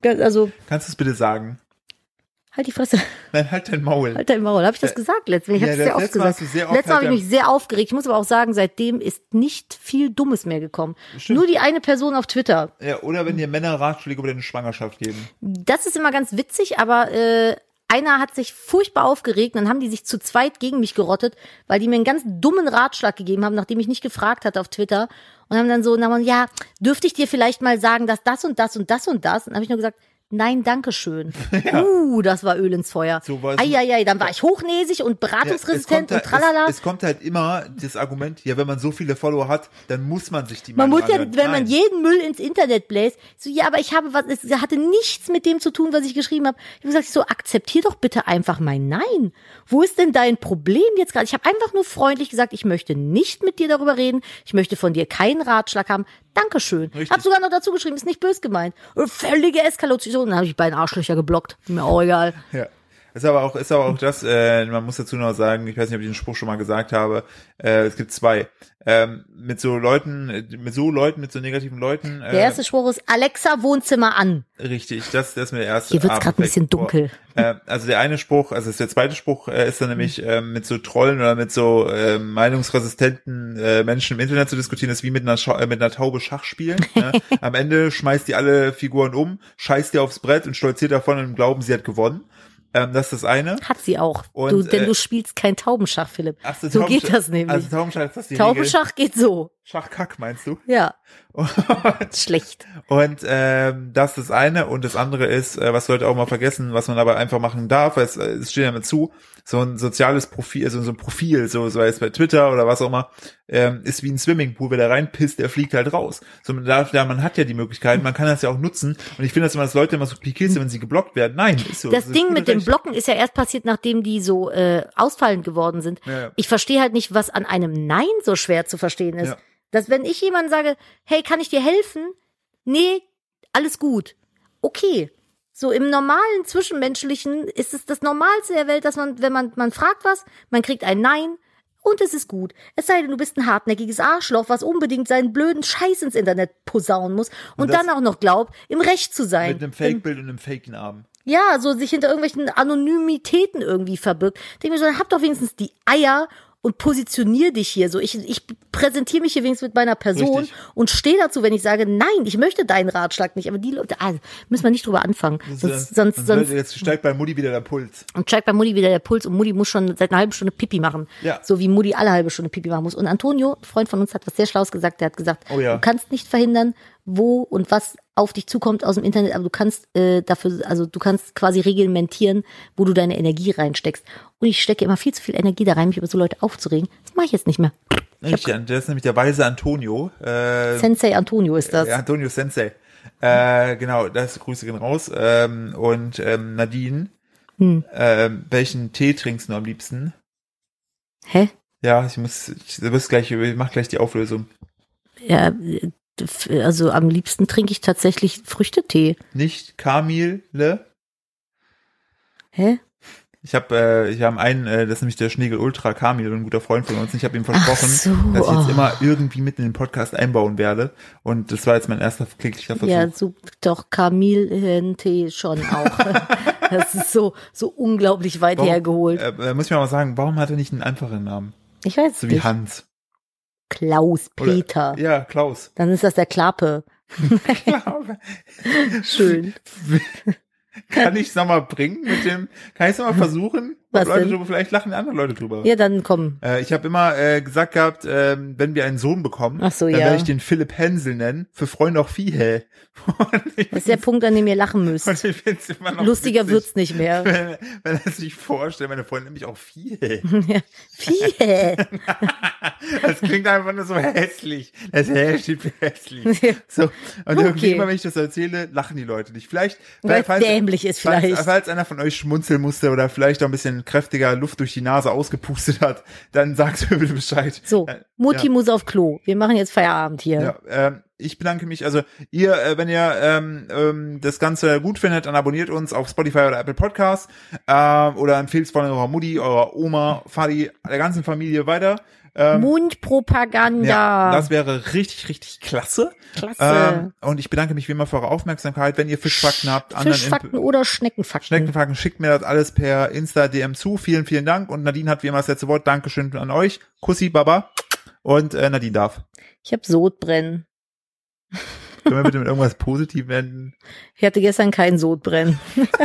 Also, Kannst du es bitte sagen? Halt die Fresse. Nein, halt dein Maul. Halt dein Maul. Habe ich das gesagt letztes Mal? Ich Ja, habe das sehr oft gesagt. sehr oft letztes Mal habe ich halt mich sehr aufgeregt. Ich muss aber auch sagen, seitdem ist nicht viel Dummes mehr gekommen. Nur die eine Person auf Twitter. Ja, oder wenn dir Männer Ratschläge über deine Schwangerschaft geben. Das ist immer ganz witzig, aber äh, einer hat sich furchtbar aufgeregt, dann haben die sich zu zweit gegen mich gerottet, weil die mir einen ganz dummen Ratschlag gegeben haben, nachdem ich nicht gefragt hatte auf Twitter und haben dann so, na, ja, dürfte ich dir vielleicht mal sagen, dass das und das und das und das? Und habe ich nur gesagt, nein, danke schön. Uh, das war Öl ins Feuer. So Eieiei, dann war ich hochnäsig und Ja, es beratungsresistent kommt und halt- tralala. Es, es kommt halt immer das Argument, ja, wenn man so viele Follower hat, dann muss man sich die Man muss ja, anhören. wenn man Nein. jeden Müll ins Internet bläst, so, ja, aber ich habe was, es hatte nichts mit dem zu tun, was ich geschrieben habe. Ich habe gesagt, so, akzeptier doch bitte einfach mein Nein. Wo ist denn dein Problem jetzt gerade? Ich habe einfach nur freundlich gesagt, ich möchte nicht mit dir darüber reden. Ich möchte von dir keinen Ratschlag haben. Dankeschön. Richtig. Hab sogar noch dazu geschrieben, ist nicht bös gemeint. Und Völlige Eskalation. Dann habe ich die beiden Arschlöcher geblockt. Mir auch egal. Ja. Ist aber auch, ist aber auch das, äh, man muss dazu noch sagen, ich weiß nicht, ob ich den Spruch schon mal gesagt habe, äh, es gibt zwei. Ähm, mit so Leuten, äh, mit so Leuten, mit so negativen Leuten. Äh, Der erste Spruch ist Alexa Wohnzimmer an. Richtig, das, das ist mir der erste. Hier wird's grad ein bisschen dunkel. Äh, also der eine Spruch, also der zweite Spruch äh, ist dann nämlich ähm, mit so Trollen oder mit so äh, meinungsresistenten äh, Menschen im Internet zu diskutieren, ist wie mit einer, Scha äh, mit einer Taube Schach spielen. ne? Am Ende schmeißt die alle Figuren um, scheißt die aufs Brett und stolziert davon und im Glauben, sie hat gewonnen. Ähm, das ist das eine. Hat sie auch. Und, du, denn äh, du spielst kein Taubenschach, Philipp. Ach, so Taubenschach- geht das nämlich. Also Taubenschach ist das die Regel. Taubenschach geht so. Schachkack meinst du? Ja, schlecht. Und ähm, das ist das eine und das andere ist, äh, was Leute auch mal vergessen, was man aber einfach machen darf, es, äh, es steht ja mit zu, so ein soziales Profil, also so ein Profil, so so jetzt bei Twitter oder was auch immer, ähm, ist wie ein Swimmingpool, wer da reinpisst, der fliegt halt raus. So man darf, ja, man hat ja die Möglichkeit, man kann das ja auch nutzen und ich finde das immer, dass Leute immer so pikiert sind, wenn sie geblockt werden. Nein, ist so. Das ist Ding mit dem. Blocken ist ja erst passiert, nachdem die so äh, ausfallend geworden sind. Ja, ja. Ich verstehe halt nicht, was an einem Nein so schwer zu verstehen ist. Ja. Dass wenn ich jemandem sage, hey, kann ich dir helfen? Nee, alles gut. Okay. So im normalen Zwischenmenschlichen ist es das Normalste der Welt, dass man, wenn man, man fragt was, man kriegt ein Nein und es ist gut. Es sei denn, du bist ein hartnäckiges Arschloch, was unbedingt seinen blöden Scheiß ins Internet posaunen muss und, Und dann auch noch glaubt, im Recht zu sein. mit einem Fake-Bild und einem Fake-Arm. Ja, so sich hinter irgendwelchen Anonymitäten irgendwie verbirgt. Denke mir so, dann habt doch wenigstens die Eier, und positionier dich hier so. Ich, ich präsentiere mich hier wenigstens mit meiner Person Richtig. und stehe dazu, wenn ich sage, nein, ich möchte deinen Ratschlag nicht. Aber die Leute, ah, müssen wir nicht drüber anfangen. Sonst, sonst, Dann sonst Jetzt steigt bei Mutti wieder der Puls. und steigt bei Mutti wieder der Puls und Mutti muss schon seit einer halben Stunde Pipi machen. Ja. So wie Mutti alle halbe Stunde Pipi machen muss. Und Antonio, ein Freund von uns, hat was sehr Schlaues gesagt. Der hat gesagt, Oh ja. du kannst nicht verhindern, wo und was auf dich zukommt aus dem Internet, aber du kannst äh, dafür, also du kannst quasi reglementieren, wo du deine Energie reinsteckst. Und ich stecke immer viel zu viel Energie da rein, mich über so Leute aufzuregen. Das mache ich jetzt nicht mehr. Richtig, und der ist nämlich der weise Antonio. Äh, Sensei Antonio ist das. Ja, Antonio Sensei. Äh, genau, das Grüße gehen raus. Ähm, und ähm, Nadine, Hm. ähm, welchen Tee trinkst du am liebsten? Hä? Ja, ich muss, ich, wirst gleich, ich mach gleich die Auflösung. Ja, äh, also am liebsten trinke ich tatsächlich Früchtetee. Nicht Kamille. Hä? Ich habe, äh, ich habe einen, äh, das ist nämlich der Schnegel Ultra Kamil, ein guter Freund von uns. Ich habe ihm versprochen, so, dass ich jetzt oh. immer irgendwie mitten in den Podcast einbauen werde. Und das war jetzt mein erster kläglicher Versuch. Ja, so doch Kamillentee schon auch. das ist so so unglaublich weit Warum- hergeholt. Äh, äh, muss ich mir mal sagen, warum hat er nicht einen einfachen Namen? Ich weiß es So wie nicht. Hans. Klaus Oder- Peter. Ja, Klaus. Dann ist das der Klappe. Schön. Kann ich es nochmal bringen mit dem, kann ich es nochmal versuchen? Was Leute denn? vielleicht lachen andere Leute drüber. Ja, dann komm. Äh, ich habe immer äh, gesagt gehabt, ähm, wenn wir einen Sohn bekommen, Ach so, dann ja. werde ich den Philipp Hensel nennen, für Freunde auch ich, Das ist der Punkt, an dem ihr lachen müsst. Lustiger witzig, wird's nicht mehr. Wenn, wenn er sich vorstellt, meine Freundin nämlich auch viel. Ja. Viel. Das klingt einfach nur so hässlich. Das Hä steht für hässlich. So. Und irgendwie Okay. immer, wenn ich das erzähle, lachen die Leute nicht. Vielleicht, Weil es dämlich ist falls, vielleicht. falls einer von euch schmunzeln musste oder vielleicht auch ein bisschen kräftiger Luft durch die Nase ausgepustet hat, dann sagt mir bitte Bescheid. So, Äh, Mutti ja. muss auf Klo. Wir machen jetzt Feierabend hier. Ja, ähm, ich bedanke mich. Also ihr, äh, wenn ihr ähm, ähm, das Ganze gut findet, dann abonniert uns auf Spotify oder Apple Podcasts ähm, oder empfehlt es von eurer Mutti, eurer Oma, Vati, der ganzen Familie weiter. Ähm, Mundpropaganda. ja, das wäre richtig, richtig klasse. Klasse. Ähm, und ich bedanke mich wie immer für eure Aufmerksamkeit. Wenn ihr Fischfakten habt, Fischfakten Imp- oder Schneckenfakten. Schneckenfakten, schickt mir das alles per Insta-DM zu. Vielen, vielen Dank. Und Nadine hat wie immer das letzte Wort. Dankeschön an euch. Kussi, Baba. Und äh, Nadine darf. Ich habe Sodbrennen. Können wir bitte mit irgendwas Positivem enden? Ich hatte gestern kein Sodbrennen.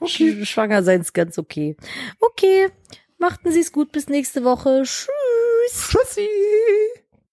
Okay. Sch- Schwanger sein ist ganz okay. Okay, machten Sie es gut bis nächste Woche. Tschüss. Tschüssi.